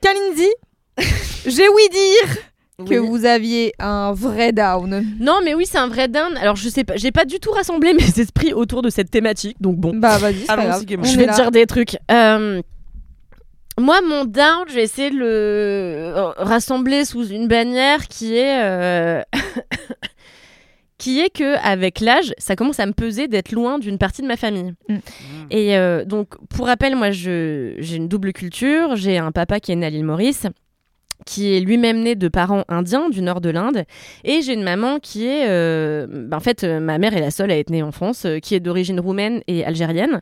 Kalindi, <laughs> j'ai ouï dire que Oui. vous aviez un vrai down. Non, mais oui, c'est un vrai down. Alors, je sais pas, j'ai pas du tout rassemblé <laughs> mes esprits autour de cette thématique, donc bon. Bah vas-y, je vais dire des trucs. Euh, moi, mon down, je vais essayer de le euh, rassembler sous une bannière qui est. euh, <laughs> qui est que avec l'âge, ça commence à me peser d'être loin d'une partie de ma famille. Mm. Et euh, donc, pour rappel, moi, j'ai une double culture. J'ai un papa qui est né à l'île Maurice, qui est lui-même né de parents indiens du nord de l'Inde, et j'ai une maman qui est, euh, bah, en fait, ma mère est la seule à être née en France, euh, qui est d'origine roumaine et algérienne.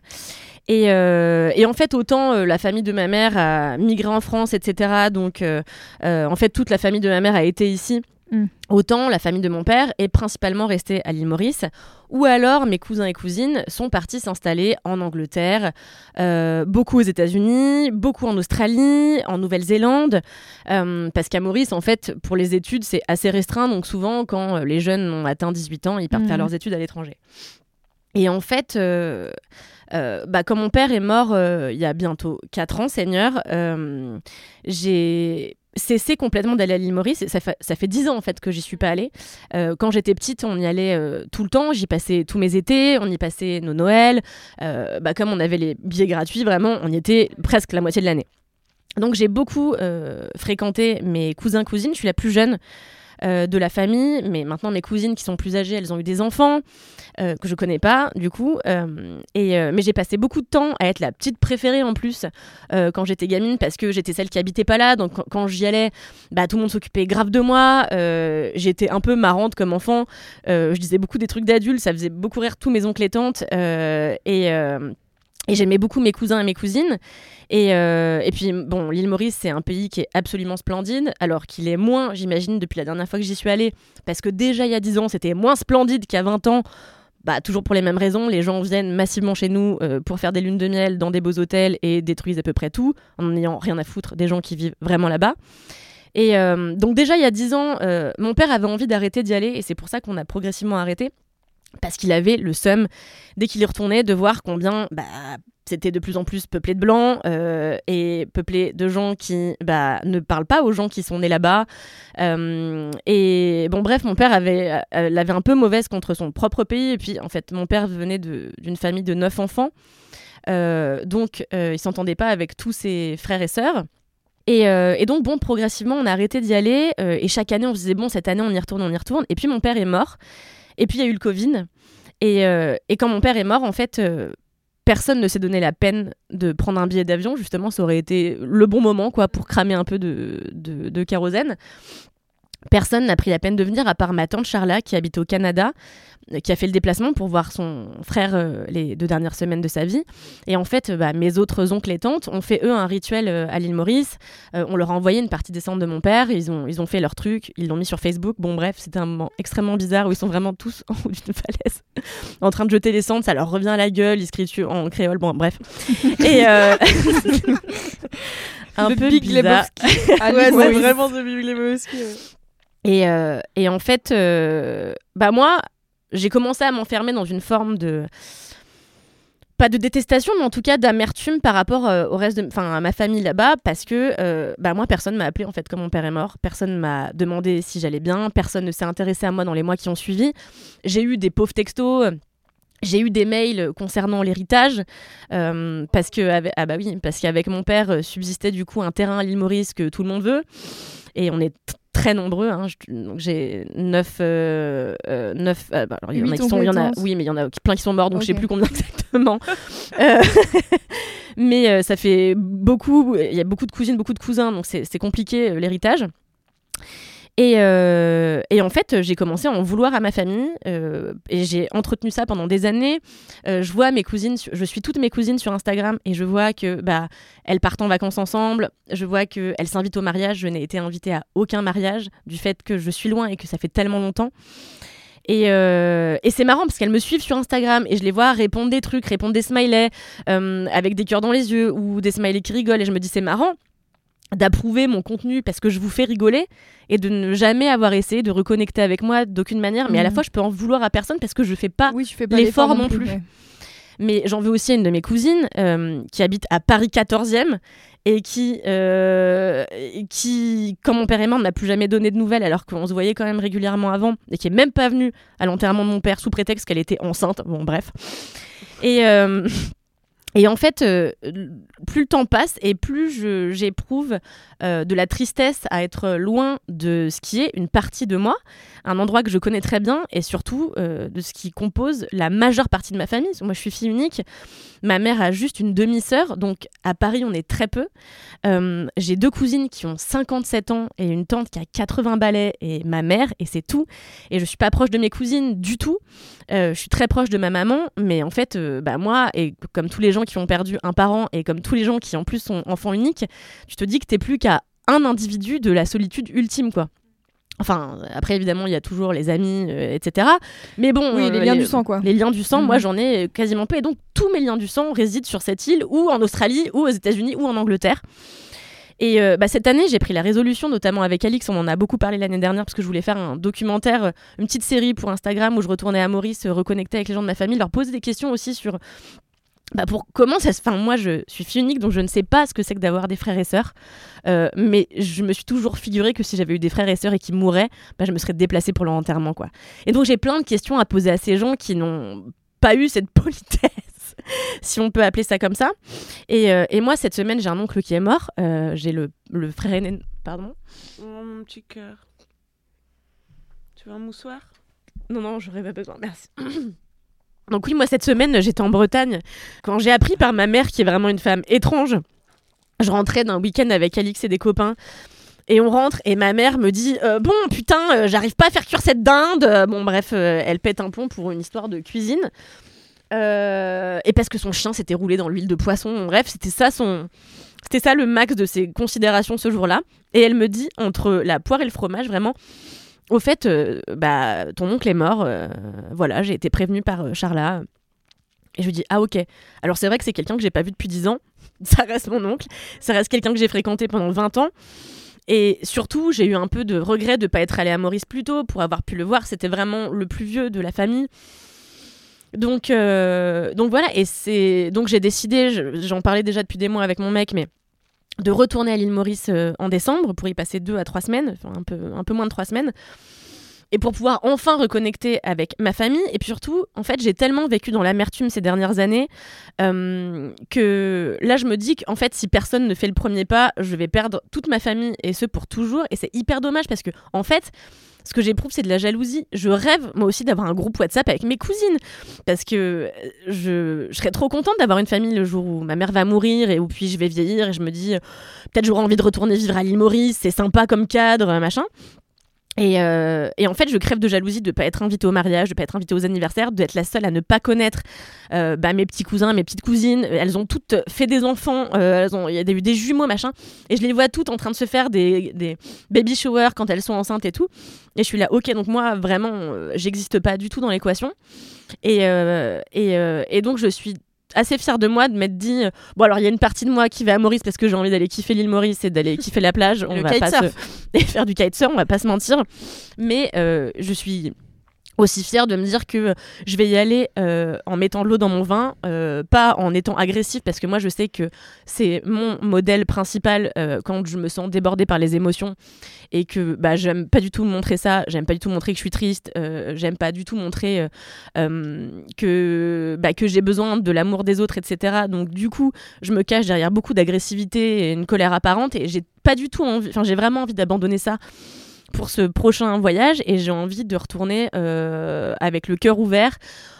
Et, euh, et en fait, autant euh, la famille de ma mère a migré en France, etc. Donc, euh, euh, en fait, toute la famille de ma mère a été ici. Mm. Autant la famille de mon père est principalement restée à l'île Maurice, ou alors mes cousins et cousines sont partis s'installer en Angleterre, euh, beaucoup aux États-Unis, beaucoup en Australie, en Nouvelle-Zélande, euh, parce qu'à Maurice, en fait, pour les études, c'est assez restreint, donc souvent, quand euh, les jeunes ont atteint 18 ans, ils partent faire leurs études à l'étranger. Et en fait, euh, euh, bah, comme mon père est mort euh, il y a bientôt 4 ans, Seigneur, j'ai cessé complètement d'aller à l'île Maurice. Ça fait, ça fait 10 ans en fait que j'y suis pas allée. Euh, quand j'étais petite, on y allait euh, tout le temps. J'y passais tous mes étés, on y passait nos Noëls. Euh, bah, comme on avait les billets gratuits, vraiment, on y était presque la moitié de l'année. Donc j'ai beaucoup fréquenté mes cousins cousines. Je suis la plus jeune euh, de la famille, mais maintenant mes cousines qui sont plus âgées, elles ont eu des enfants euh, que je connais pas du coup. Euh, et mais j'ai passé beaucoup de temps à être la petite préférée en plus quand j'étais gamine parce que j'étais celle qui habitait pas là. Donc quand, j'y allais, bah tout le monde s'occupait grave de moi. J'étais un peu marrante comme enfant. Je disais beaucoup des trucs d'adultes, ça faisait beaucoup rire tous mes oncles et tantes. Et et j'aimais beaucoup mes cousins et mes cousines. Et, euh, et puis, bon, l'île Maurice, c'est un pays qui est absolument splendide, alors qu'il est moins, j'imagine, depuis la dernière fois que j'y suis allée, parce que déjà il y a 10 ans, c'était moins splendide qu'il y a 20 ans. Bah, toujours pour les mêmes raisons, les gens viennent massivement chez nous euh, pour faire des lunes de miel dans des beaux hôtels et détruisent à peu près tout, en n'ayant rien à foutre des gens qui vivent vraiment là-bas. Et euh, donc déjà il y a 10 ans, mon père avait envie d'arrêter d'y aller, et c'est pour ça qu'on a progressivement arrêté, parce qu'il avait le seum, dès qu'il y retournait, de voir combien bah, c'était de plus en plus peuplé de blancs euh, et peuplé de gens qui bah, ne parlent pas aux gens qui sont nés là-bas. Euh, et bon, bref, mon père avait, euh, l'avait un peu mauvaise contre son propre pays. Et puis, en fait, mon père venait d'une famille de neuf enfants. Donc, il s'entendait pas avec tous ses frères et sœurs. Et, et donc, bon, progressivement, on a arrêté d'y aller. et chaque année, on se disait, bon, cette année, on y retourne, on y retourne. Et puis, mon père est mort. Et puis, il y a eu le Covid. Et, euh, quand mon père est mort, en fait, euh, personne ne s'est donné la peine de prendre un billet d'avion. Justement, ça aurait été le bon moment quoi, pour cramer un peu de, de, de kérosène. Personne n'a pris la peine de venir, à part ma tante Charla, qui habite au Canada, euh, qui a fait le déplacement pour voir son frère euh, les deux dernières semaines de sa vie. Et en fait, bah, mes autres oncles et tantes ont fait, eux, un rituel euh, à l'île Maurice. Euh, on leur a envoyé une partie des cendres de mon père. Ils ont, ils ont fait leur truc. Ils l'ont mis sur Facebook. Bon, bref, c'était un moment extrêmement bizarre où ils sont vraiment tous <laughs> en haut d'une falaise, en train de jeter les cendres. Ça leur revient à la gueule. Ils se crient en créole. Bon, bref. <laughs> Et. <laughs> un Le peu Big bizarre. Lebowski. Ah, Ouais, c'est vraiment The Big Lebowski. ouais. Et, euh, et en fait, euh, bah moi, j'ai commencé à m'enfermer dans une forme de pas de détestation, mais en tout cas d'amertume par rapport euh, au reste enfin à ma famille là-bas, parce que bah moi personne m'a appelé en fait quand mon père est mort, personne m'a demandé si j'allais bien, personne ne s'est intéressé à moi dans les mois qui ont suivi. J'ai eu des pauvres textos. J'ai eu des mails concernant l'héritage parce que ah bah oui parce qu'avec mon père subsistait du coup un terrain à l'île Maurice que tout le monde veut et on est très nombreux. hein. Je- donc j'ai 9. euh, euh, neuf- euh, bah, alors, il y en a Huit qui sont. il y en a, compétences. oui, mais il y en a plein qui sont morts, donc je sais plus combien <laughs> exactement. Euh, <laughs> mais ça fait beaucoup. Il y a beaucoup de cousines, beaucoup de cousins, donc c'est c'est compliqué l'héritage. Et, euh, et en fait, j'ai commencé à en vouloir à ma famille euh, et j'ai entretenu ça pendant des années. Euh, je vois mes cousines, je suis toutes mes cousines sur Instagram et je vois que bah elles partent en vacances ensemble. Je vois que elles s'invitent au mariage. Je n'ai été invitée à aucun mariage du fait que je suis loin et que ça fait tellement longtemps. Et, c'est marrant parce qu'elles me suivent sur Instagram et je les vois répondre des trucs, répondre des smileys avec des cœurs dans les yeux ou des smileys qui rigolent. Et je me dis c'est marrant d'approuver mon contenu parce que je vous fais rigoler et de ne jamais avoir essayé de reconnecter avec moi d'aucune manière. Mais à la Mhm. fois, je peux en vouloir à personne parce que je fais pas Oui, fais pas l'effort non plus. mais j'en veux aussi à une de mes cousines euh, qui habite à Paris 14e et qui, euh, qui, quand mon père est mort, ne m'a plus jamais donné de nouvelles alors qu'on se voyait quand même régulièrement avant et qui est même pas venue à l'enterrement de mon père sous prétexte qu'elle était enceinte. Bon, bref. Et, euh, et en fait, euh, plus le temps passe et plus j'éprouve euh, de la tristesse à être loin de ce qui est une partie de moi, un endroit que je connais très bien et surtout euh, de ce qui compose la majeure partie de ma famille. Moi, je suis fille unique. Ma mère a juste une demi-sœur, donc à Paris, on est très peu. Euh, J'ai deux cousines qui ont 57 ans et une tante qui a 80 balais et ma mère, et c'est tout. Et je suis pas proche de mes cousines du tout. Euh, je suis très proche de ma maman, mais en fait, euh, bah, moi, et comme tous les gens qui ont perdu un parent, et comme tous les gens qui en plus sont enfants uniques, tu te dis que t'es plus qu'à un individu de la solitude ultime, quoi. Enfin, après, évidemment, il y a toujours les amis, euh, etc. Mais bon, Oui, euh, les liens du sang, quoi. Les liens du sang, Mhm. moi, j'en ai quasiment pas. Et donc, tous mes liens du sang résident sur cette île, ou en Australie, ou aux États-Unis, ou en Angleterre. Et euh, bah, cette année, j'ai pris la résolution, notamment avec Alix, on en a beaucoup parlé l'année dernière, parce que je voulais faire un documentaire, euh, une petite série pour Instagram où je retournais à Maurice, euh, reconnecter avec les gens de ma famille, leur poser des questions aussi sur bah, pour comment ça se fait. Moi, je suis fille unique, donc je ne sais pas ce que c'est que d'avoir des frères et sœurs. Euh, mais je me suis toujours figuré que si j'avais eu des frères et sœurs et qui mouraient, bah, je me serais déplacée pour leur enterrement, quoi. Et donc j'ai plein de questions à poser à ces gens qui n'ont pas eu cette <laughs> politesse, si on peut appeler ça comme ça. Et, euh, et moi, cette semaine, j'ai un oncle qui est mort. Euh, j'ai le, le frère aîné. Pardon Oh, mon petit cœur. Tu veux un moussoir? Non, non, j'aurais pas besoin, merci. <clears throat> Donc oui, moi, cette semaine, j'étais en Bretagne. Quand j'ai appris par ma mère, qui est vraiment une femme étrange, je rentrais d'un week-end avec Alix et des copains. Et on rentre et ma mère me dit euh, bon putain euh, j'arrive pas à faire cuire cette dinde Euh, bon bref elle pète un plomb pour une histoire de cuisine et parce que son chien s'était roulé dans l'huile de poisson bref c'était ça son c'était ça le max de ses considérations ce jour-là et elle me dit entre la poire et le fromage vraiment au fait, euh, bah, ton oncle est mort. euh, voilà, j'ai été prévenue par euh, Charla. Et je lui dis, ah ok. Alors c'est vrai que c'est quelqu'un que j'ai pas vu depuis 10 ans. <laughs> Ça reste mon oncle. Ça reste quelqu'un que j'ai fréquenté pendant 20 ans. Et surtout, j'ai eu un peu de regret de pas être allée à Maurice plus tôt pour avoir pu le voir. C'était vraiment le plus vieux de la famille. Donc, donc voilà. Et c'est donc j'ai décidé. je- J'en parlais déjà depuis des mois avec mon mec, mais de retourner à l'île Maurice euh, en décembre pour y passer deux à trois semaines, enfin un peu, un peu moins de trois semaines, et pour pouvoir enfin reconnecter avec ma famille. Et puis surtout, en fait, j'ai tellement vécu dans l'amertume ces dernières années euh, que là, je me dis qu'en fait, si personne ne fait le premier pas, je vais perdre toute ma famille et ce pour toujours. Et c'est hyper dommage parce que, en fait, ce que j'éprouve, c'est de la jalousie. Je rêve, moi aussi, d'avoir un groupe WhatsApp avec mes cousines. Parce que euh, je, serais trop contente d'avoir une famille le jour où ma mère va mourir et où puis je vais vieillir. Et je me dis, peut-être j'aurai envie de retourner vivre à l'île Maurice, c'est sympa comme cadre, machin. Et, euh, et en fait, je crève de jalousie de ne pas être invitée au mariage, de ne pas être invitée aux anniversaires, d'être la seule à ne pas connaître euh, bah, mes petits cousins, mes petites cousines. Elles ont toutes fait des enfants, euh, il y a eu des jumeaux, machin. Et je les vois toutes en train de se faire des, des baby showers quand elles sont enceintes et tout. Et je suis là, ok, donc moi, vraiment, euh, j'existe pas du tout dans l'équation. Et, euh, et, euh, et donc, je suis assez fière de moi de m'être dit euh, bon alors il y a une partie de moi qui va à Maurice parce que j'ai envie d'aller kiffer l'île Maurice et d'aller kiffer la plage. On le va pas se... <laughs> et faire du kitesurf on va pas se mentir. Mais euh, je suis aussi fière de me dire que je vais y aller euh, en mettant de l'eau dans mon vin, euh, pas en étant agressif, parce que moi je sais que c'est mon modèle principal euh, quand je me sens débordée par les émotions et que bah, j'aime pas du tout montrer ça, j'aime pas du tout montrer que je suis triste, j'aime pas du tout montrer que, bah, que j'ai besoin de l'amour des autres, etc. Donc du coup, je me cache derrière beaucoup d'agressivité et une colère apparente et j'ai pas du tout enfin j'ai vraiment envie d'abandonner ça pour ce prochain voyage et j'ai envie de retourner euh, avec le cœur ouvert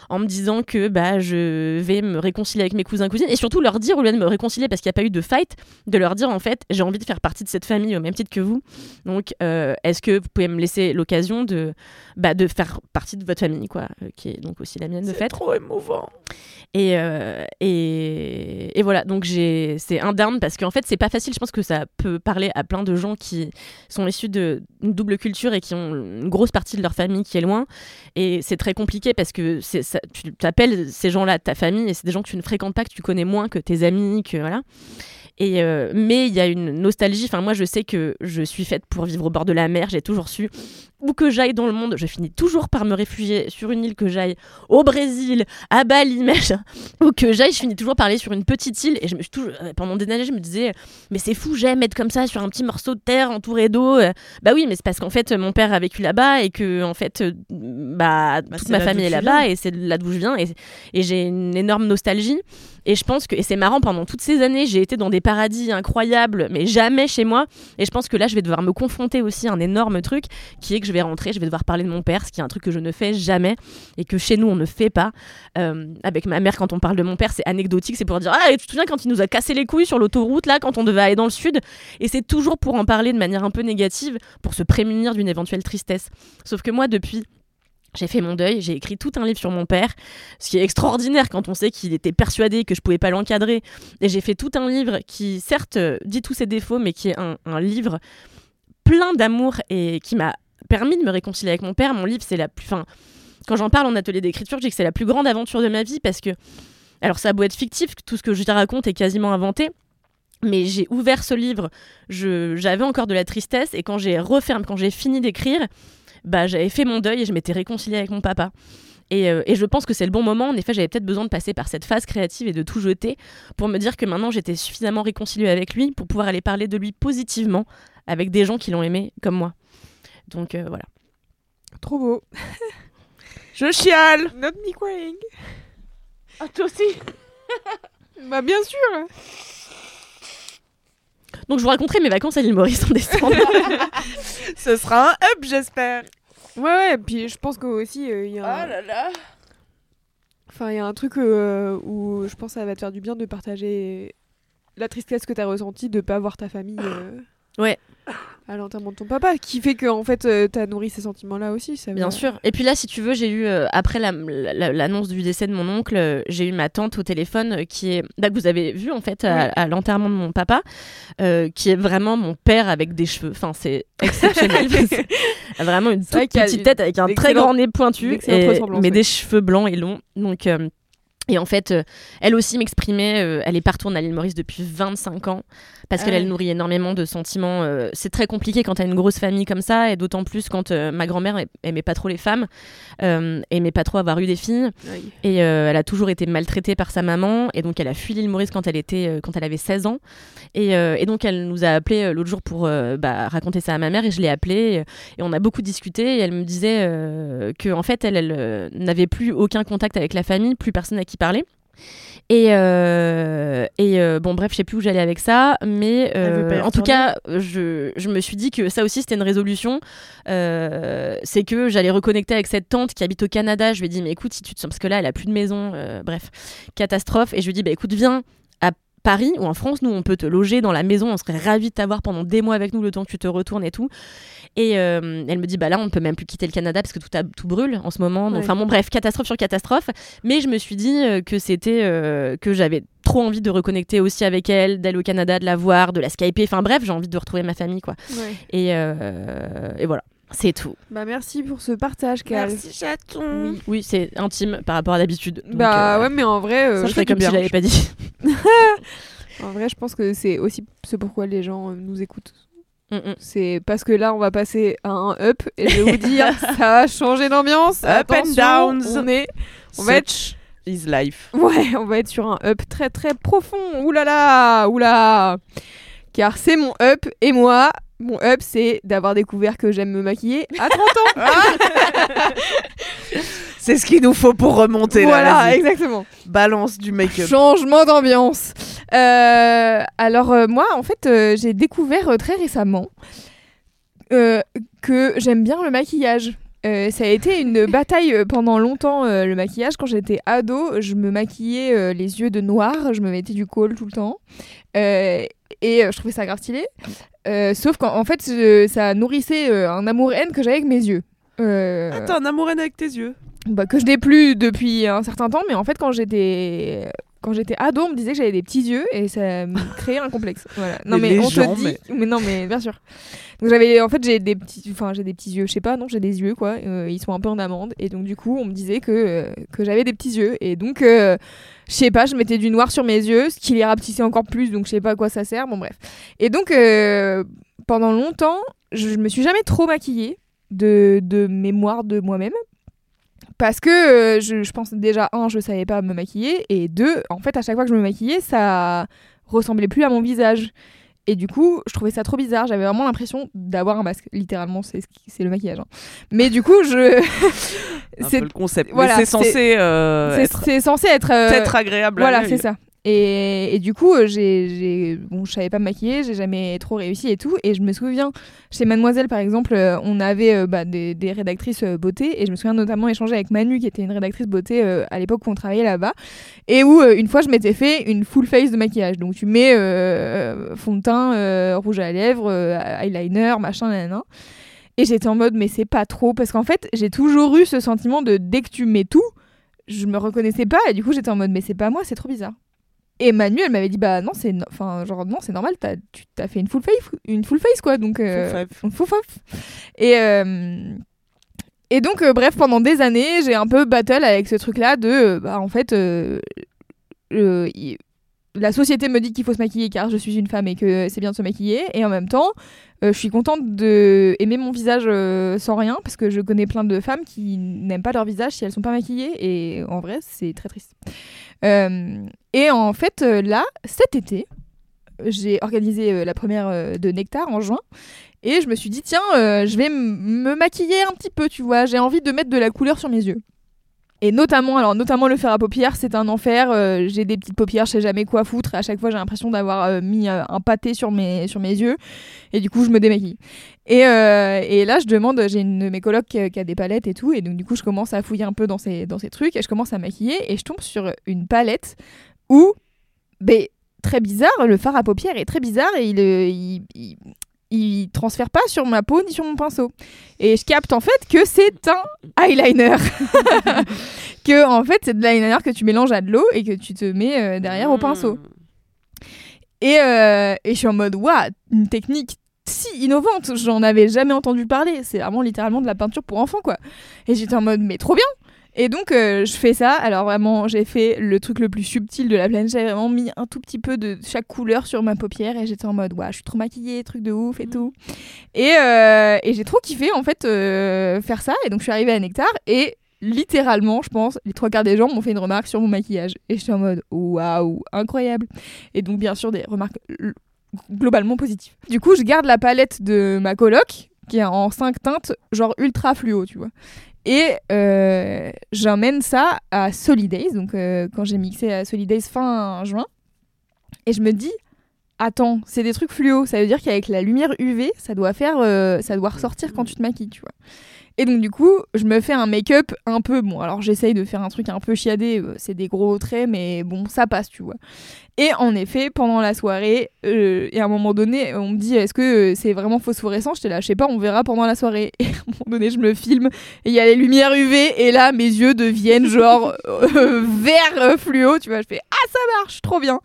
en me disant que bah, je vais me réconcilier avec mes cousins cousines et surtout leur dire au lieu de me réconcilier parce qu'il n'y a pas eu de fight de leur dire en fait j'ai envie de faire partie de cette famille au même titre que vous donc euh, est-ce que vous pouvez me laisser l'occasion de bah, de faire partie de votre famille quoi euh, qui est donc aussi la mienne de fait trop émouvant. et, euh, et, et voilà, donc j'ai c'est un down parce qu'en fait, c'est pas facile. Je pense que ça peut parler à plein de gens qui sont issus d'une double culture et qui ont une grosse partie de leur famille qui est loin. Et c'est très compliqué parce que c'est ça, tu t'appelles ces gens-là ta famille et c'est des gens que tu ne fréquentes pas, que tu connais moins que tes amis, que voilà. Et euh, mais il y a une nostalgie. Enfin, moi, je sais que je suis faite pour vivre au bord de la mer. J'ai toujours su où que j'aille dans le monde, je finis toujours par me réfugier sur une île que j'aille au Brésil, à Bali, <laughs> machin. Où que j'aille, je finis toujours par aller sur une petite île. Et je me suis toujours, euh, pendant des années, je me disais, mais c'est fou, j'aime être comme ça sur un petit morceau de terre entouré d'eau. Euh, Bah oui, mais c'est parce qu'en fait, mon père a vécu là-bas et que, en fait, euh, bah, toute ma famille est là-bas et c'est là d'où je viens. Et, et j'ai une énorme nostalgie. Et je pense que, et c'est marrant, pendant toutes ces années, j'ai été dans des paradis incroyables, mais jamais chez moi. Et je pense que là, je vais devoir me confronter aussi à un énorme truc qui est que je vais rentrer, je vais devoir parler de mon père, ce qui est un truc que je ne fais jamais et que chez nous, on ne fait pas. Euh, avec ma mère, quand on parle de mon père, c'est anecdotique, c'est pour dire Ah, tu te souviens quand il nous a cassé les couilles sur l'autoroute, là, quand on devait aller dans le sud? Et c'est toujours pour en parler de manière un peu négative, pour se prémunir d'une éventuelle tristesse. Sauf que moi, depuis j'ai fait mon deuil, j'ai écrit tout un livre sur mon père, ce qui est extraordinaire quand on sait qu'il était persuadé que je pouvais pas l'encadrer. Et j'ai fait tout un livre qui, certes, euh, dit tous ses défauts, mais qui est un, livre plein d'amour et qui m'a permis de me réconcilier avec mon père. Mon livre, c'est la plus. Quand j'en parle en atelier d'écriture, je dis que c'est la plus grande aventure de ma vie parce que. Alors, ça a beau être fictif, tout ce que je te raconte est quasiment inventé. Mais j'ai ouvert ce livre, j'avais encore de la tristesse et quand j'ai refermé, quand j'ai fini d'écrire, bah, j'avais fait mon deuil et je m'étais réconciliée avec mon papa. Et, euh, et je pense que c'est le bon moment. En effet, j'avais peut-être besoin de passer par cette phase créative et de tout jeter pour me dire que maintenant j'étais suffisamment réconciliée avec lui pour pouvoir aller parler de lui positivement avec des gens qui l'ont aimé comme moi. Donc euh, voilà. Trop beau. <laughs> Je chiale. Not me crying. Ah, toi aussi. <laughs> Bah bien sûr. Donc je vous raconterai mes vacances à l'île Maurice en décembre. <laughs> Ce sera un up, j'espère. Ouais ouais. Puis je pense que aussi euh, il y a. un- Oh là là. Enfin, il y a un truc euh, où je pense que ça va te faire du bien de partager la tristesse que tu as ressentie de pas voir ta famille euh, Ouais. À l'enterrement de ton papa, qui fait que en fait euh, t'as nourri ces sentiments-là aussi. Ça Bien sûr. Et puis là, si tu veux, j'ai eu, euh, après la- la- l'annonce du décès de mon oncle, euh, j'ai eu ma tante au téléphone euh, qui est, là, que vous avez vu en fait, à, l'enterrement de mon papa, qui est vraiment mon père avec des cheveux. Enfin, c'est exceptionnel. <laughs> Vraiment une vrai toute petite tête avec un très grand nez pointu, et- mais des cheveux blancs et longs. Donc. Et en fait, euh, elle aussi m'exprimait, euh, elle est pas retournée à l'île Maurice depuis 25 ans, parce Ah qu'elle ouais. elle nourrit énormément de sentiments. euh, c'est très compliqué quand t'as une grosse famille comme ça, et d'autant plus quand euh, ma grand-mère aimait pas trop les femmes, euh, aimait pas trop avoir eu des filles, et euh, elle a toujours été maltraitée par sa maman, et donc elle a fui l'île Maurice quand elle, était, euh, quand elle avait 16 ans. Et, euh, et donc elle nous a appelé l'autre jour pour euh, bah, raconter ça à ma mère, et je l'ai appelée, et, et on a beaucoup discuté, et elle me disait euh, que en fait elle, elle euh, n'avait plus aucun contact avec la famille, plus personne à qui parler. Et, euh, et euh, bon, bref, je sais plus où j'allais avec ça, mais euh, en tout cas, je, je me suis dit que ça aussi c'était une résolution. C'est que j'allais reconnecter avec cette tante qui habite au Canada. Je lui ai dit, mais écoute, si tu te sens, parce que là, elle a plus de maison, bref, catastrophe. Et je lui ai dit, bah écoute, viens à Paris ou en France, nous on peut te loger dans la maison, on serait ravis de t'avoir pendant des mois avec nous le temps que tu te retournes et tout. Et euh, elle me dit bah là on peut même plus quitter le Canada parce que tout, a- tout brûle en ce moment. Ouais. Enfin bon bref, catastrophe sur catastrophe. Mais je me suis dit euh, que c'était euh, que j'avais trop envie de reconnecter aussi avec elle, d'aller au Canada, de la voir, de la skyper. Enfin bref, j'ai envie de retrouver ma famille quoi. Ouais. Et, euh, et voilà, c'est tout. Bah merci pour ce partage, Cal. Merci, chaton. Oui, oui c'est intime par rapport à d'habitude. Donc, Bah euh, ouais, mais en vrai, euh, ça je ferais comme si je l'avais pas dit. <laughs> en vrai, je pense que c'est aussi ce pourquoi les gens nous écoutent. Mm, mm. C'est parce que là, on va passer à un up et je vais vous dire, <laughs> ça va changer d'ambiance. Up and downs. On est, on va être is life. Ouais, on va être sur un up très très profond. Oulala, oula. Car c'est mon up et moi, mon up c'est d'avoir découvert que j'aime me maquiller à 30 ans. <laughs> C'est ce qu'il nous faut pour remonter là. voilà, exactement. Balance du make-up. Changement d'ambiance. Euh, alors euh, moi, en fait, euh, j'ai découvert très récemment que j'aime bien le maquillage. Euh, ça a été une <laughs> bataille pendant longtemps, euh, le maquillage. Quand j'étais ado, je me maquillais euh, les yeux de noir, je me mettais du col tout le temps. Et je trouvais ça grave stylé. Sauf qu'en en fait, ça nourrissait un amour-haine que j'avais avec mes yeux. Attends, un amour haine avec tes yeux? bah, que je n'ai plus depuis un certain temps, mais en fait, quand j'étais quand j'étais ado, on me disait que j'avais des petits yeux et ça me <laughs> créait un complexe. Voilà. Non Mais mais, on gens, te dit, mais- mais... non mais bien sûr. Donc j'avais en fait j'ai des petits enfin j'ai des petits yeux, je sais pas, non, j'ai des yeux quoi, Euh, ils sont un peu en amande et donc du coup, on me disait que euh, que j'avais des petits yeux et donc euh, je sais pas, je mettais du noir sur mes yeux, ce qui les rapetissait encore plus, donc je sais pas à quoi ça sert, bon bref. Et donc euh, pendant longtemps, je, je me suis jamais trop maquillée de, de mémoire de moi-même. Parce que euh, je, je pense déjà, un, je savais pas me maquiller, et deux, en fait, à chaque fois que je me maquillais, ça ressemblait plus à mon visage. Et du coup, je trouvais ça trop bizarre. J'avais vraiment l'impression d'avoir un masque. Littéralement, c'est ce le maquillage. hein. Mais du coup, je. <laughs> <laughs> Un c'est peu le concept. voilà, c'est censé euh, c'est- être, censé être. euh, être agréable. voilà, c'est ça. Et, du coup, euh, j'ai, bon, je savais pas me maquiller, j'ai jamais trop réussi et tout. Et je me souviens, chez Mademoiselle par exemple, euh, on avait euh, bah, des, rédactrices beauté. Et je me souviens notamment échanger avec Manu, qui était une rédactrice beauté à l'époque où on travaillait là-bas. Et où une fois, je m'étais fait une full face de maquillage. Donc tu mets fond de teint, rouge à lèvres, eyeliner, machin, nanana. Et j'étais en mode, mais c'est pas trop. Parce qu'en fait, j'ai toujours eu ce sentiment de dès que tu mets tout, je me reconnaissais pas. Et du coup, j'étais en mode, mais c'est pas moi, c'est trop bizarre. Et Manu, elle m'avait dit, bah non, c'est no- enfin, genre, non, c'est normal, t'as, tu t'as fait une full face, une full face quoi. Donc, euh, Full full. Et, euh, et donc, euh, bref, pendant des années, j'ai un peu battle avec ce truc-là de, euh, bah, en fait, euh, euh, y- la société me dit qu'il faut se maquiller car je suis une femme et que c'est bien de se maquiller. Et en même temps, euh, je suis contente de aimer mon visage sans rien parce que je connais plein de femmes qui n'aiment pas leur visage si elles sont pas maquillées. Et en vrai, c'est très triste. Euh, et en fait, euh, là, cet été, j'ai organisé euh, la première de Nectar en juin. Et je me suis dit, tiens, je vais me maquiller un petit peu, tu vois. J'ai envie de mettre de la couleur sur mes yeux. Et notamment, alors notamment le fer à paupières, c'est un enfer. Euh, j'ai des petites paupières, je sais jamais quoi foutre. À chaque fois, j'ai l'impression d'avoir euh, mis euh, un pâté sur mes, sur mes yeux. Et du coup, je me démaquille. Et, et là, je demande, j'ai une de mes colocs qui, a des palettes et tout. Et donc, du coup, je commence à fouiller un peu dans ces, dans ces trucs. Et je commence à maquiller. Et je tombe sur une palette où, ben, très bizarre, le fard à paupières est très bizarre. Et il, il transfère pas sur ma peau ni sur mon pinceau. Et je capte en fait que c'est un eyeliner. <laughs> que en fait c'est de l'eyeliner que tu mélanges à de l'eau et que tu te mets euh, derrière au pinceau. Et, euh, et je suis en mode waouh, une technique si innovante, j'en avais jamais entendu parler. C'est vraiment littéralement de la peinture pour enfants quoi. Et j'étais en mode mais trop bien. Et donc euh, je fais ça. Alors vraiment j'ai fait le truc le plus subtil de la planète. J'ai vraiment mis un tout petit peu de chaque couleur sur ma paupière et j'étais en mode waouh, je suis trop maquillée, truc de ouf et tout. Et, euh, et j'ai trop kiffé en fait euh, faire ça. Et donc je suis arrivée à Nectar et littéralement, je pense, les trois quarts des gens m'ont fait une remarque sur mon maquillage. Et j'étais en mode waouh, incroyable. Et donc bien sûr des remarques globalement positives. Du coup, je garde la palette de ma coloc qui est en 5 teintes, genre ultra fluo, tu vois. Et euh, j'emmène ça à Solidays, donc euh, quand j'ai mixé à Solidays fin juin. Et je me dis, attends, c'est des trucs fluo, ça veut dire qu'avec la lumière UV, ça doit faire, euh, ça doit ressortir quand tu te maquilles, tu vois. Et donc du coup, je me fais un make-up un peu bon. Alors j'essaye de faire un truc un peu chiadé, euh, c'est des gros traits, mais bon, ça passe, tu vois. Et en effet, pendant la soirée, euh, et à un moment donné, on me dit est-ce que euh, c'est vraiment phosphorescent? J'étais là, je sais pas, on verra pendant la soirée. Et à un moment donné, je me filme et il y a les lumières UV et là, mes yeux deviennent genre <laughs> vert fluo, tu vois. Je fais ah ça marche, trop bien.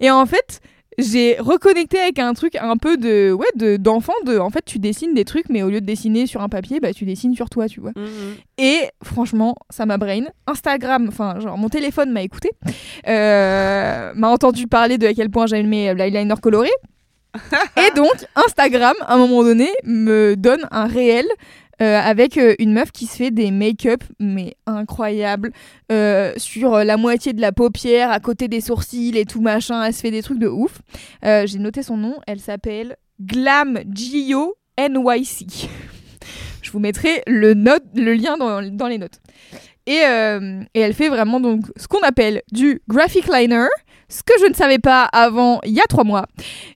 Et en fait, j'ai reconnecté avec un truc un peu de ouais de d'enfant de en fait tu dessines des trucs mais au lieu de dessiner sur un papier bah tu dessines sur toi tu vois. Mhm. et franchement ça m'a brain. Instagram enfin genre mon téléphone m'a écouté euh, m'a entendu parler de à quel point j'aimais l'eyeliner coloré. <laughs> Et donc Instagram à un moment donné me donne un réel euh, avec euh, une meuf qui se fait des make-up mais incroyables. Euh, sur la moitié de la paupière à côté des sourcils et tout machin elle se fait des trucs de ouf. J'ai noté son nom elle s'appelle Glam Gio NYC <laughs> je vous mettrai le, note, le lien dans, dans les notes. Et, et elle fait vraiment donc ce qu'on appelle du graphic liner ce que je ne savais pas avant il y a trois mois.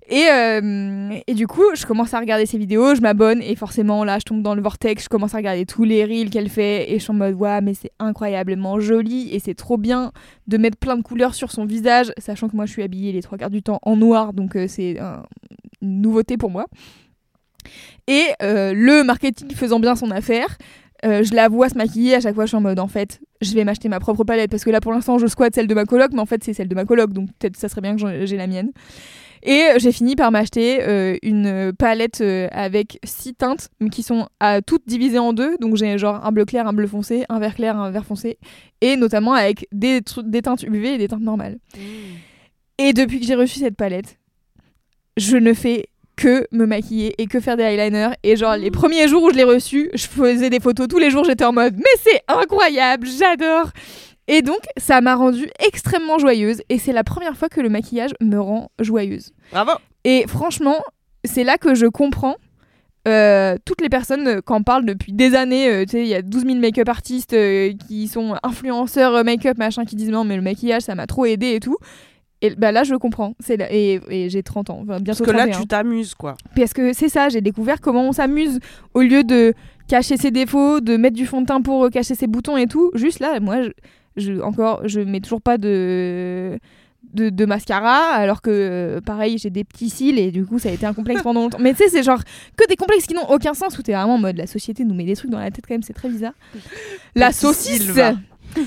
Et, euh, et du coup, je commence à regarder ses vidéos, je m'abonne et forcément là, je tombe dans le vortex, je commence à regarder tous les reels qu'elle fait et je suis en mode ouais, mais c'est incroyablement joli et c'est trop bien de mettre plein de couleurs sur son visage, sachant que moi je suis habillée les trois quarts du temps en noir, donc euh, c'est un- une nouveauté pour moi. Et euh, le marketing faisant bien son affaire, je la vois se maquiller à chaque fois je suis en mode en fait je vais m'acheter ma propre palette parce que là pour l'instant je squatte celle de ma coloc mais en fait c'est celle de ma coloc donc peut-être ça serait bien que j'ai la mienne. Et j'ai fini par m'acheter euh, une palette euh, avec six teintes qui sont à toutes divisées en deux. Donc j'ai genre un bleu clair un bleu foncé un vert clair un vert foncé. Et notamment avec des, teintes UV et des teintes normales. Et depuis que j'ai reçu cette palette je ne fais que me maquiller et que faire des eyeliners. Et genre, les premiers jours où je l'ai reçu, je faisais des photos tous les jours, j'étais en mode, mais c'est incroyable, j'adore! Et donc, ça m'a rendue extrêmement joyeuse. Et c'est la première fois que le maquillage me rend joyeuse. Bravo. Et franchement, c'est là que je comprends. euh, toutes les personnes euh, qui en parlent depuis des années, euh, tu sais, il y a 12 000 make-up artistes euh, qui sont influenceurs make-up, machin, qui disent non, mais le maquillage, ça m'a trop aidé et tout. Et bah là, je comprends. C'est et, et j'ai 30 ans, enfin, Parce bientôt que là, 31. tu t'amuses, quoi. Parce que c'est ça, j'ai découvert comment on s'amuse au lieu de cacher ses défauts, de mettre du fond de teint pour euh, cacher ses boutons et tout. Juste là, moi, je, je- encore, je mets toujours pas de, de, de mascara, alors que euh, pareil, j'ai des petits cils et du coup, ça a été un complexe pendant longtemps. Mais tu sais, c'est genre que des complexes qui n'ont aucun sens où t'es vraiment en mode la société nous met des trucs dans la tête quand même, c'est très bizarre. La saucisse. <laughs>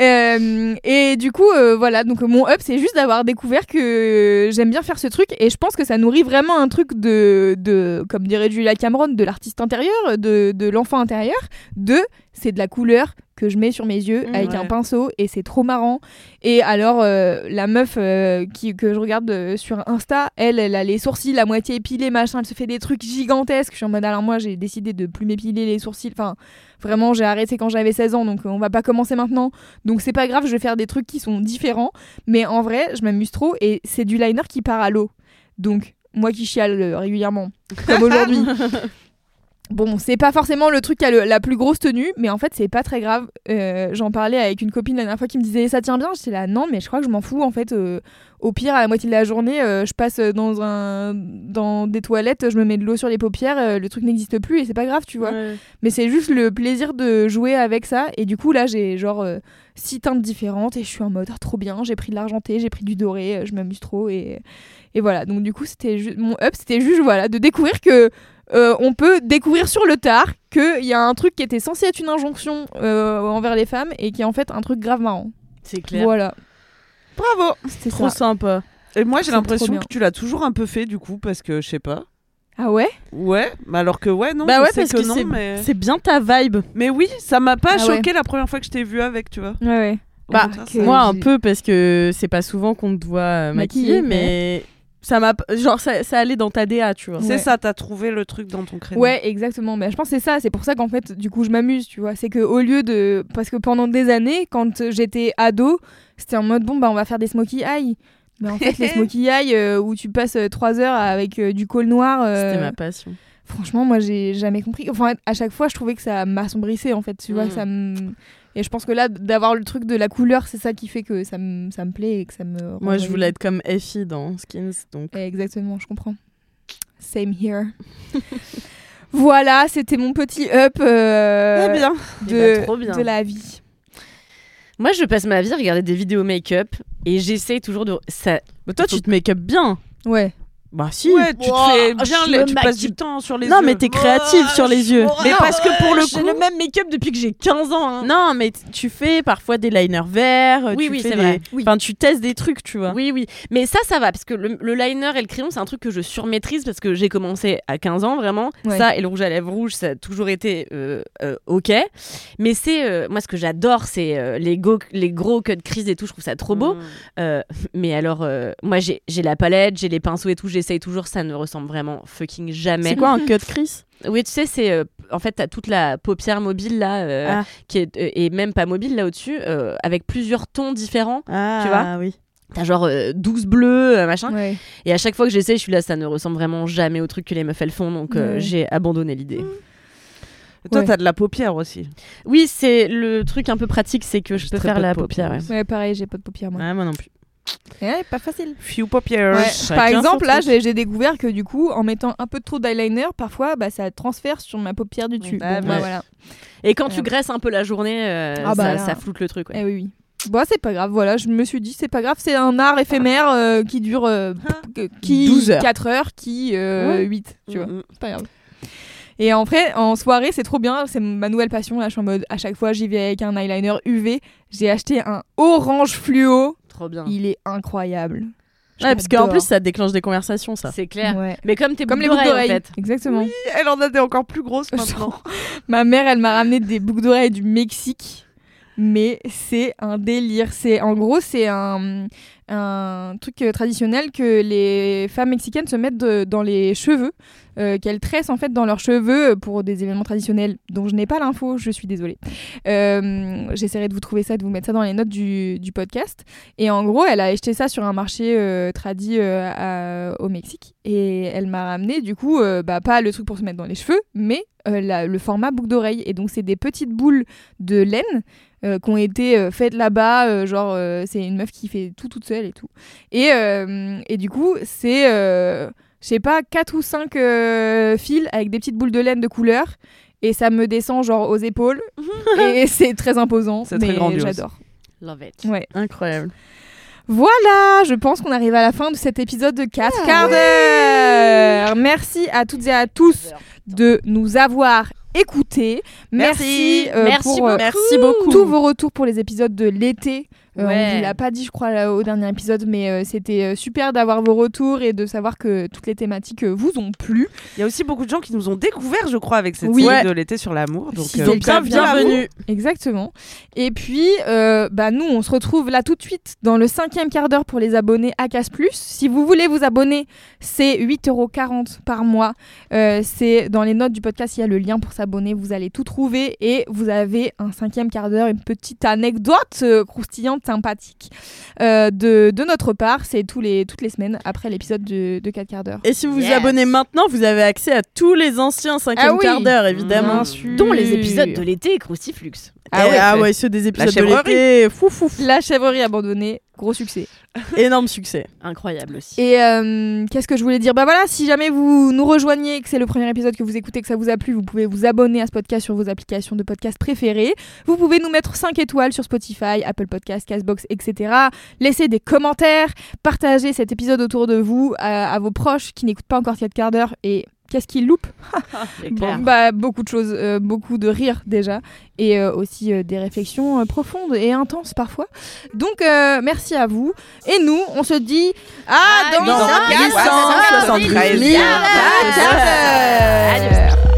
Euh, et du coup, euh, voilà, donc mon up, c'est juste d'avoir découvert que j'aime bien faire ce truc et je pense que ça nourrit vraiment un truc de, comme dirait Julia Cameron, de l'artiste intérieur, de l'enfant intérieur, de c'est de la couleur que je mets sur mes yeux Mmh, avec ouais. un pinceau et c'est trop marrant. Et alors, euh, la meuf euh, qui, que je regarde euh, sur Insta, elle, elle a les sourcils à moitié épilés, machin, elle se fait des trucs gigantesques. Je suis en mode, alors moi, j'ai décidé de plus m'épiler les sourcils. Enfin, vraiment, j'ai arrêté quand j'avais 16 ans, donc on va pas commencer maintenant. Donc c'est pas grave, je vais faire des trucs qui sont différents. Mais en vrai, je m'amuse trop et c'est du liner qui part à l'eau. Donc, moi qui chiale régulièrement, comme <laughs> aujourd'hui. <laughs> Bon, c'est pas forcément le truc qui a le- la plus grosse tenue, mais en fait, c'est pas très grave. Euh, J'en parlais avec une copine la dernière fois qui me disait ça tient bien. J'étais là, non, mais je crois que je m'en fous. En fait, euh, au pire, à la moitié de la journée, euh, je passe dans, un, dans des toilettes, je me mets de l'eau sur les paupières, le truc n'existe plus et c'est pas grave, tu vois. Mais c'est juste le plaisir de jouer avec ça. Et du coup, là, j'ai genre six teintes différentes et je suis en mode ah, trop bien. J'ai pris de l'argenté, j'ai pris du doré, je m'amuse trop. Et, et voilà. Donc, du coup, c'était mon up, c'était juste voilà, de découvrir que euh, on peut découvrir sur le tard qu'il y a un truc qui était censé être une injonction euh, envers les femmes et qui est en fait un truc grave marrant. C'est clair. Voilà. Bravo. C'était Trop ça. sympa. Et moi, j'ai l'impression que tu l'as toujours un peu fait, du coup, parce que je sais pas. Ah ouais? Ouais, mais alors que ouais, non, bah je ouais, sais parce que, non, c'est mais... c'est bien ta vibe. Mais oui, ça m'a pas Ah ouais. choqué la première fois que je t'ai vu avec, tu vois. Ouais, ouais. Bah, que- ça- Moi, un peu, parce que c'est pas souvent qu'on te voit euh, maquillée, mais ça m'a. Genre, ça, ça allait dans ta DA, tu vois. C'est Ouais. ça, t'as trouvé le truc dans ton créneau. Ouais, exactement. Mais je pense que c'est ça. C'est pour ça qu'en fait, du coup, je m'amuse, tu vois. C'est que au lieu de. Parce que pendant des années, quand j'étais ado, c'était en mode bon, bah, on va faire des smokey eye. Mais en fait, les <laughs> smokey eye euh, où tu passes euh, trois heures avec euh, du col noir. euh, C'était ma passion. Franchement, moi, j'ai jamais compris. Enfin, à chaque fois, je trouvais que ça m'assombrissait, en fait. Tu vois, Mm. ça me. Et je pense que là, d'avoir le truc de la couleur, c'est ça qui fait que ça me, ça me plaît et que ça me. Moi, je voulais être comme Effie dans Skins, donc. Exactement, je comprends. Same here. <laughs> voilà, c'était mon petit up euh, Eh bien. de, Eh bah, trop bien. de la vie. Moi, je passe ma vie à regarder des vidéos make-up et j'essaye toujours de. Ça... Mais toi, tu te make-up bien. Ouais. Bah, si. Ouais, tu te fais bien, je les- me tu passes du temps sur les Non, yeux. mais t'es créative sur les yeux. Mais parce que pour le J'ai coup, le même make-up depuis que j'ai 15 ans. hein. Non, mais tu fais parfois des liners verts. Oui, tu oui, fais c'est des- vrai. Oui. Enfin, tu testes des trucs, tu vois. Oui, oui. Mais ça, ça va, parce que le, le liner et le crayon, c'est un truc que je surmaîtrise parce que j'ai commencé à 15 ans, vraiment. Ouais. Ça et le rouge à lèvres rouge, ça a toujours été euh, euh, OK. Mais c'est. euh, moi, ce que j'adore, c'est euh, les, go- les gros cut crease et tout. Je trouve ça trop beau. Mm. Euh, mais alors, euh, moi, j'ai j'ai la palette, j'ai les pinceaux et tout. J'essaye toujours. Ça ne ressemble vraiment fucking jamais. C'est quoi un <laughs> cut Chris? Oui, tu sais, c'est. euh, en fait, t'as toute la paupière mobile là, euh, Ah. qui est, euh, et même pas mobile là au-dessus, euh, avec plusieurs tons différents. Ah, vois oui. T'as genre euh, 12 bleus, euh, machin. Ouais. Et à chaque fois que j'essaie, je suis là, ça ne ressemble vraiment jamais au truc que les meufs elles font, donc euh, Ouais. j'ai abandonné l'idée. Et Toi, Ouais. t'as de la paupière aussi. Oui, c'est le truc un peu pratique, c'est que je J'ai peux faire la paupière. ouais. Ouais, pareil, j'ai pas de paupières, moi. Ouais, moi non plus. Ouais, pas facile. Few paupières. Ouais. Par exemple, là, j'ai découvert que du coup, en mettant un peu trop d'eyeliner, parfois, bah, ça transfère sur ma paupière du dessus. Bah, bah, ouais. voilà. Et quand tu graisses un peu la journée, euh, Ah bah ça, floute le truc. ouais. Eh oui, oui. Bon, c'est pas grave, voilà, je me suis dit, c'est pas grave, c'est un art éphémère euh, qui dure euh, qui 12 heures. 4 heures, qui euh, Ouais. 8, tu vois, c'est pas grave. Et en vrai, en soirée, c'est trop bien, c'est ma nouvelle passion, là, je suis en mode, à chaque fois, j'y vais avec un eyeliner UV, j'ai acheté un orange fluo, Trop bien. il est incroyable. Ouais, parce qu'en plus, ça déclenche des conversations, ça. C'est clair. Ouais. Mais comme tes Comme boucles les boucles d'oreilles, en fait. exactement. Elle en a des encore plus grosses <laughs> maintenant. Ma mère, elle m'a ramené des boucles d'oreilles du Mexique. Mais c'est un délire. C'est en gros, c'est un, un truc euh, traditionnel que les femmes mexicaines se mettent dans les cheveux, euh, qu'elles tressent en fait dans leurs cheveux pour des événements traditionnels dont je n'ai pas l'info. Je suis désolée. Euh, J'essaierai de vous trouver ça, de vous mettre ça dans les notes du, du podcast. Et en gros, elle a acheté ça sur un marché euh, tradit euh, au Mexique. Et elle m'a ramené, du coup, euh, bah, pas le truc pour se mettre dans les cheveux, mais euh, le format boucle d'oreille. Et donc, c'est des petites boules de laine euh, qui ont été euh, faites là-bas. euh, genre, euh, c'est une meuf qui fait tout toute seule et tout. Et, euh, et du coup, c'est, euh, je sais pas, 4 ou 5 fils avec des petites boules de laine de couleur. Et ça me descend genre aux épaules. <laughs> et c'est très imposant. C'est très grandiose. J'adore. Love it. Ouais. Incroyable. Voilà, je pense qu'on arrive à la fin de cet épisode de 4 Ah quarts d'heure. Merci à toutes et à tous de nous avoir écoutés. Merci, Merci. euh, Merci pour beaucoup. euh, Merci beaucoup. tous vos retours pour les épisodes de l'été. Euh, Ouais. On l'a pas dit, je crois, là, au dernier épisode, mais euh, c'était euh, super d'avoir vos retours et de savoir que toutes les thématiques euh, vous ont plu. Il y a aussi beaucoup de gens qui nous ont découvert, je crois, avec cette Oui. série Ouais. de l'été sur l'amour. Donc, Ils euh, Donc, bien bien, bienvenue. Exactement. Et puis, euh, bah, nous, on se retrouve là tout de suite dans le cinquième quart d'heure pour les abonnés à Casse Plus. Si vous voulez vous abonner, c'est 8,40€ par mois. Euh, c'est dans les notes du podcast, il y a le lien pour s'abonner. Vous allez tout trouver et vous avez un cinquième quart d'heure, une petite anecdote euh, croustillante, sympathique euh, de, de notre part. C'est tous les, toutes les semaines après l'épisode de, de 4 quarts d'heure. Et si vous vous abonnez maintenant, vous avez accès à tous les anciens cinquième Ah oui. quart d'heure, évidemment. Dont les épisodes de l'été Croustiflux. Ah Eh, ouais, ah fait. ouais, ceux des épisodes de l'été, fou fou, fou. La chèvrerie abandonnée, gros succès. <laughs> énorme succès. Incroyable aussi. Et euh, qu'est-ce que je voulais dire? Bah voilà, si jamais vous nous rejoignez, que c'est le premier épisode que vous écoutez, que ça vous a plu, vous pouvez vous abonner à ce podcast sur vos applications de podcast préférées. Vous pouvez nous mettre 5 étoiles sur Spotify, Apple Podcasts, Castbox, etc. Laissez des commentaires, partagez cet épisode autour de vous à, à vos proches qui n'écoutent pas encore 4 quarts d'heure et qu'est-ce Bon, <laughs> clair. bah, beaucoup de choses, euh, beaucoup de rire déjà, et euh, aussi euh, des réflexions profondes et intenses parfois. Donc merci à vous. Et nous, on se dit à dans, dans 473 873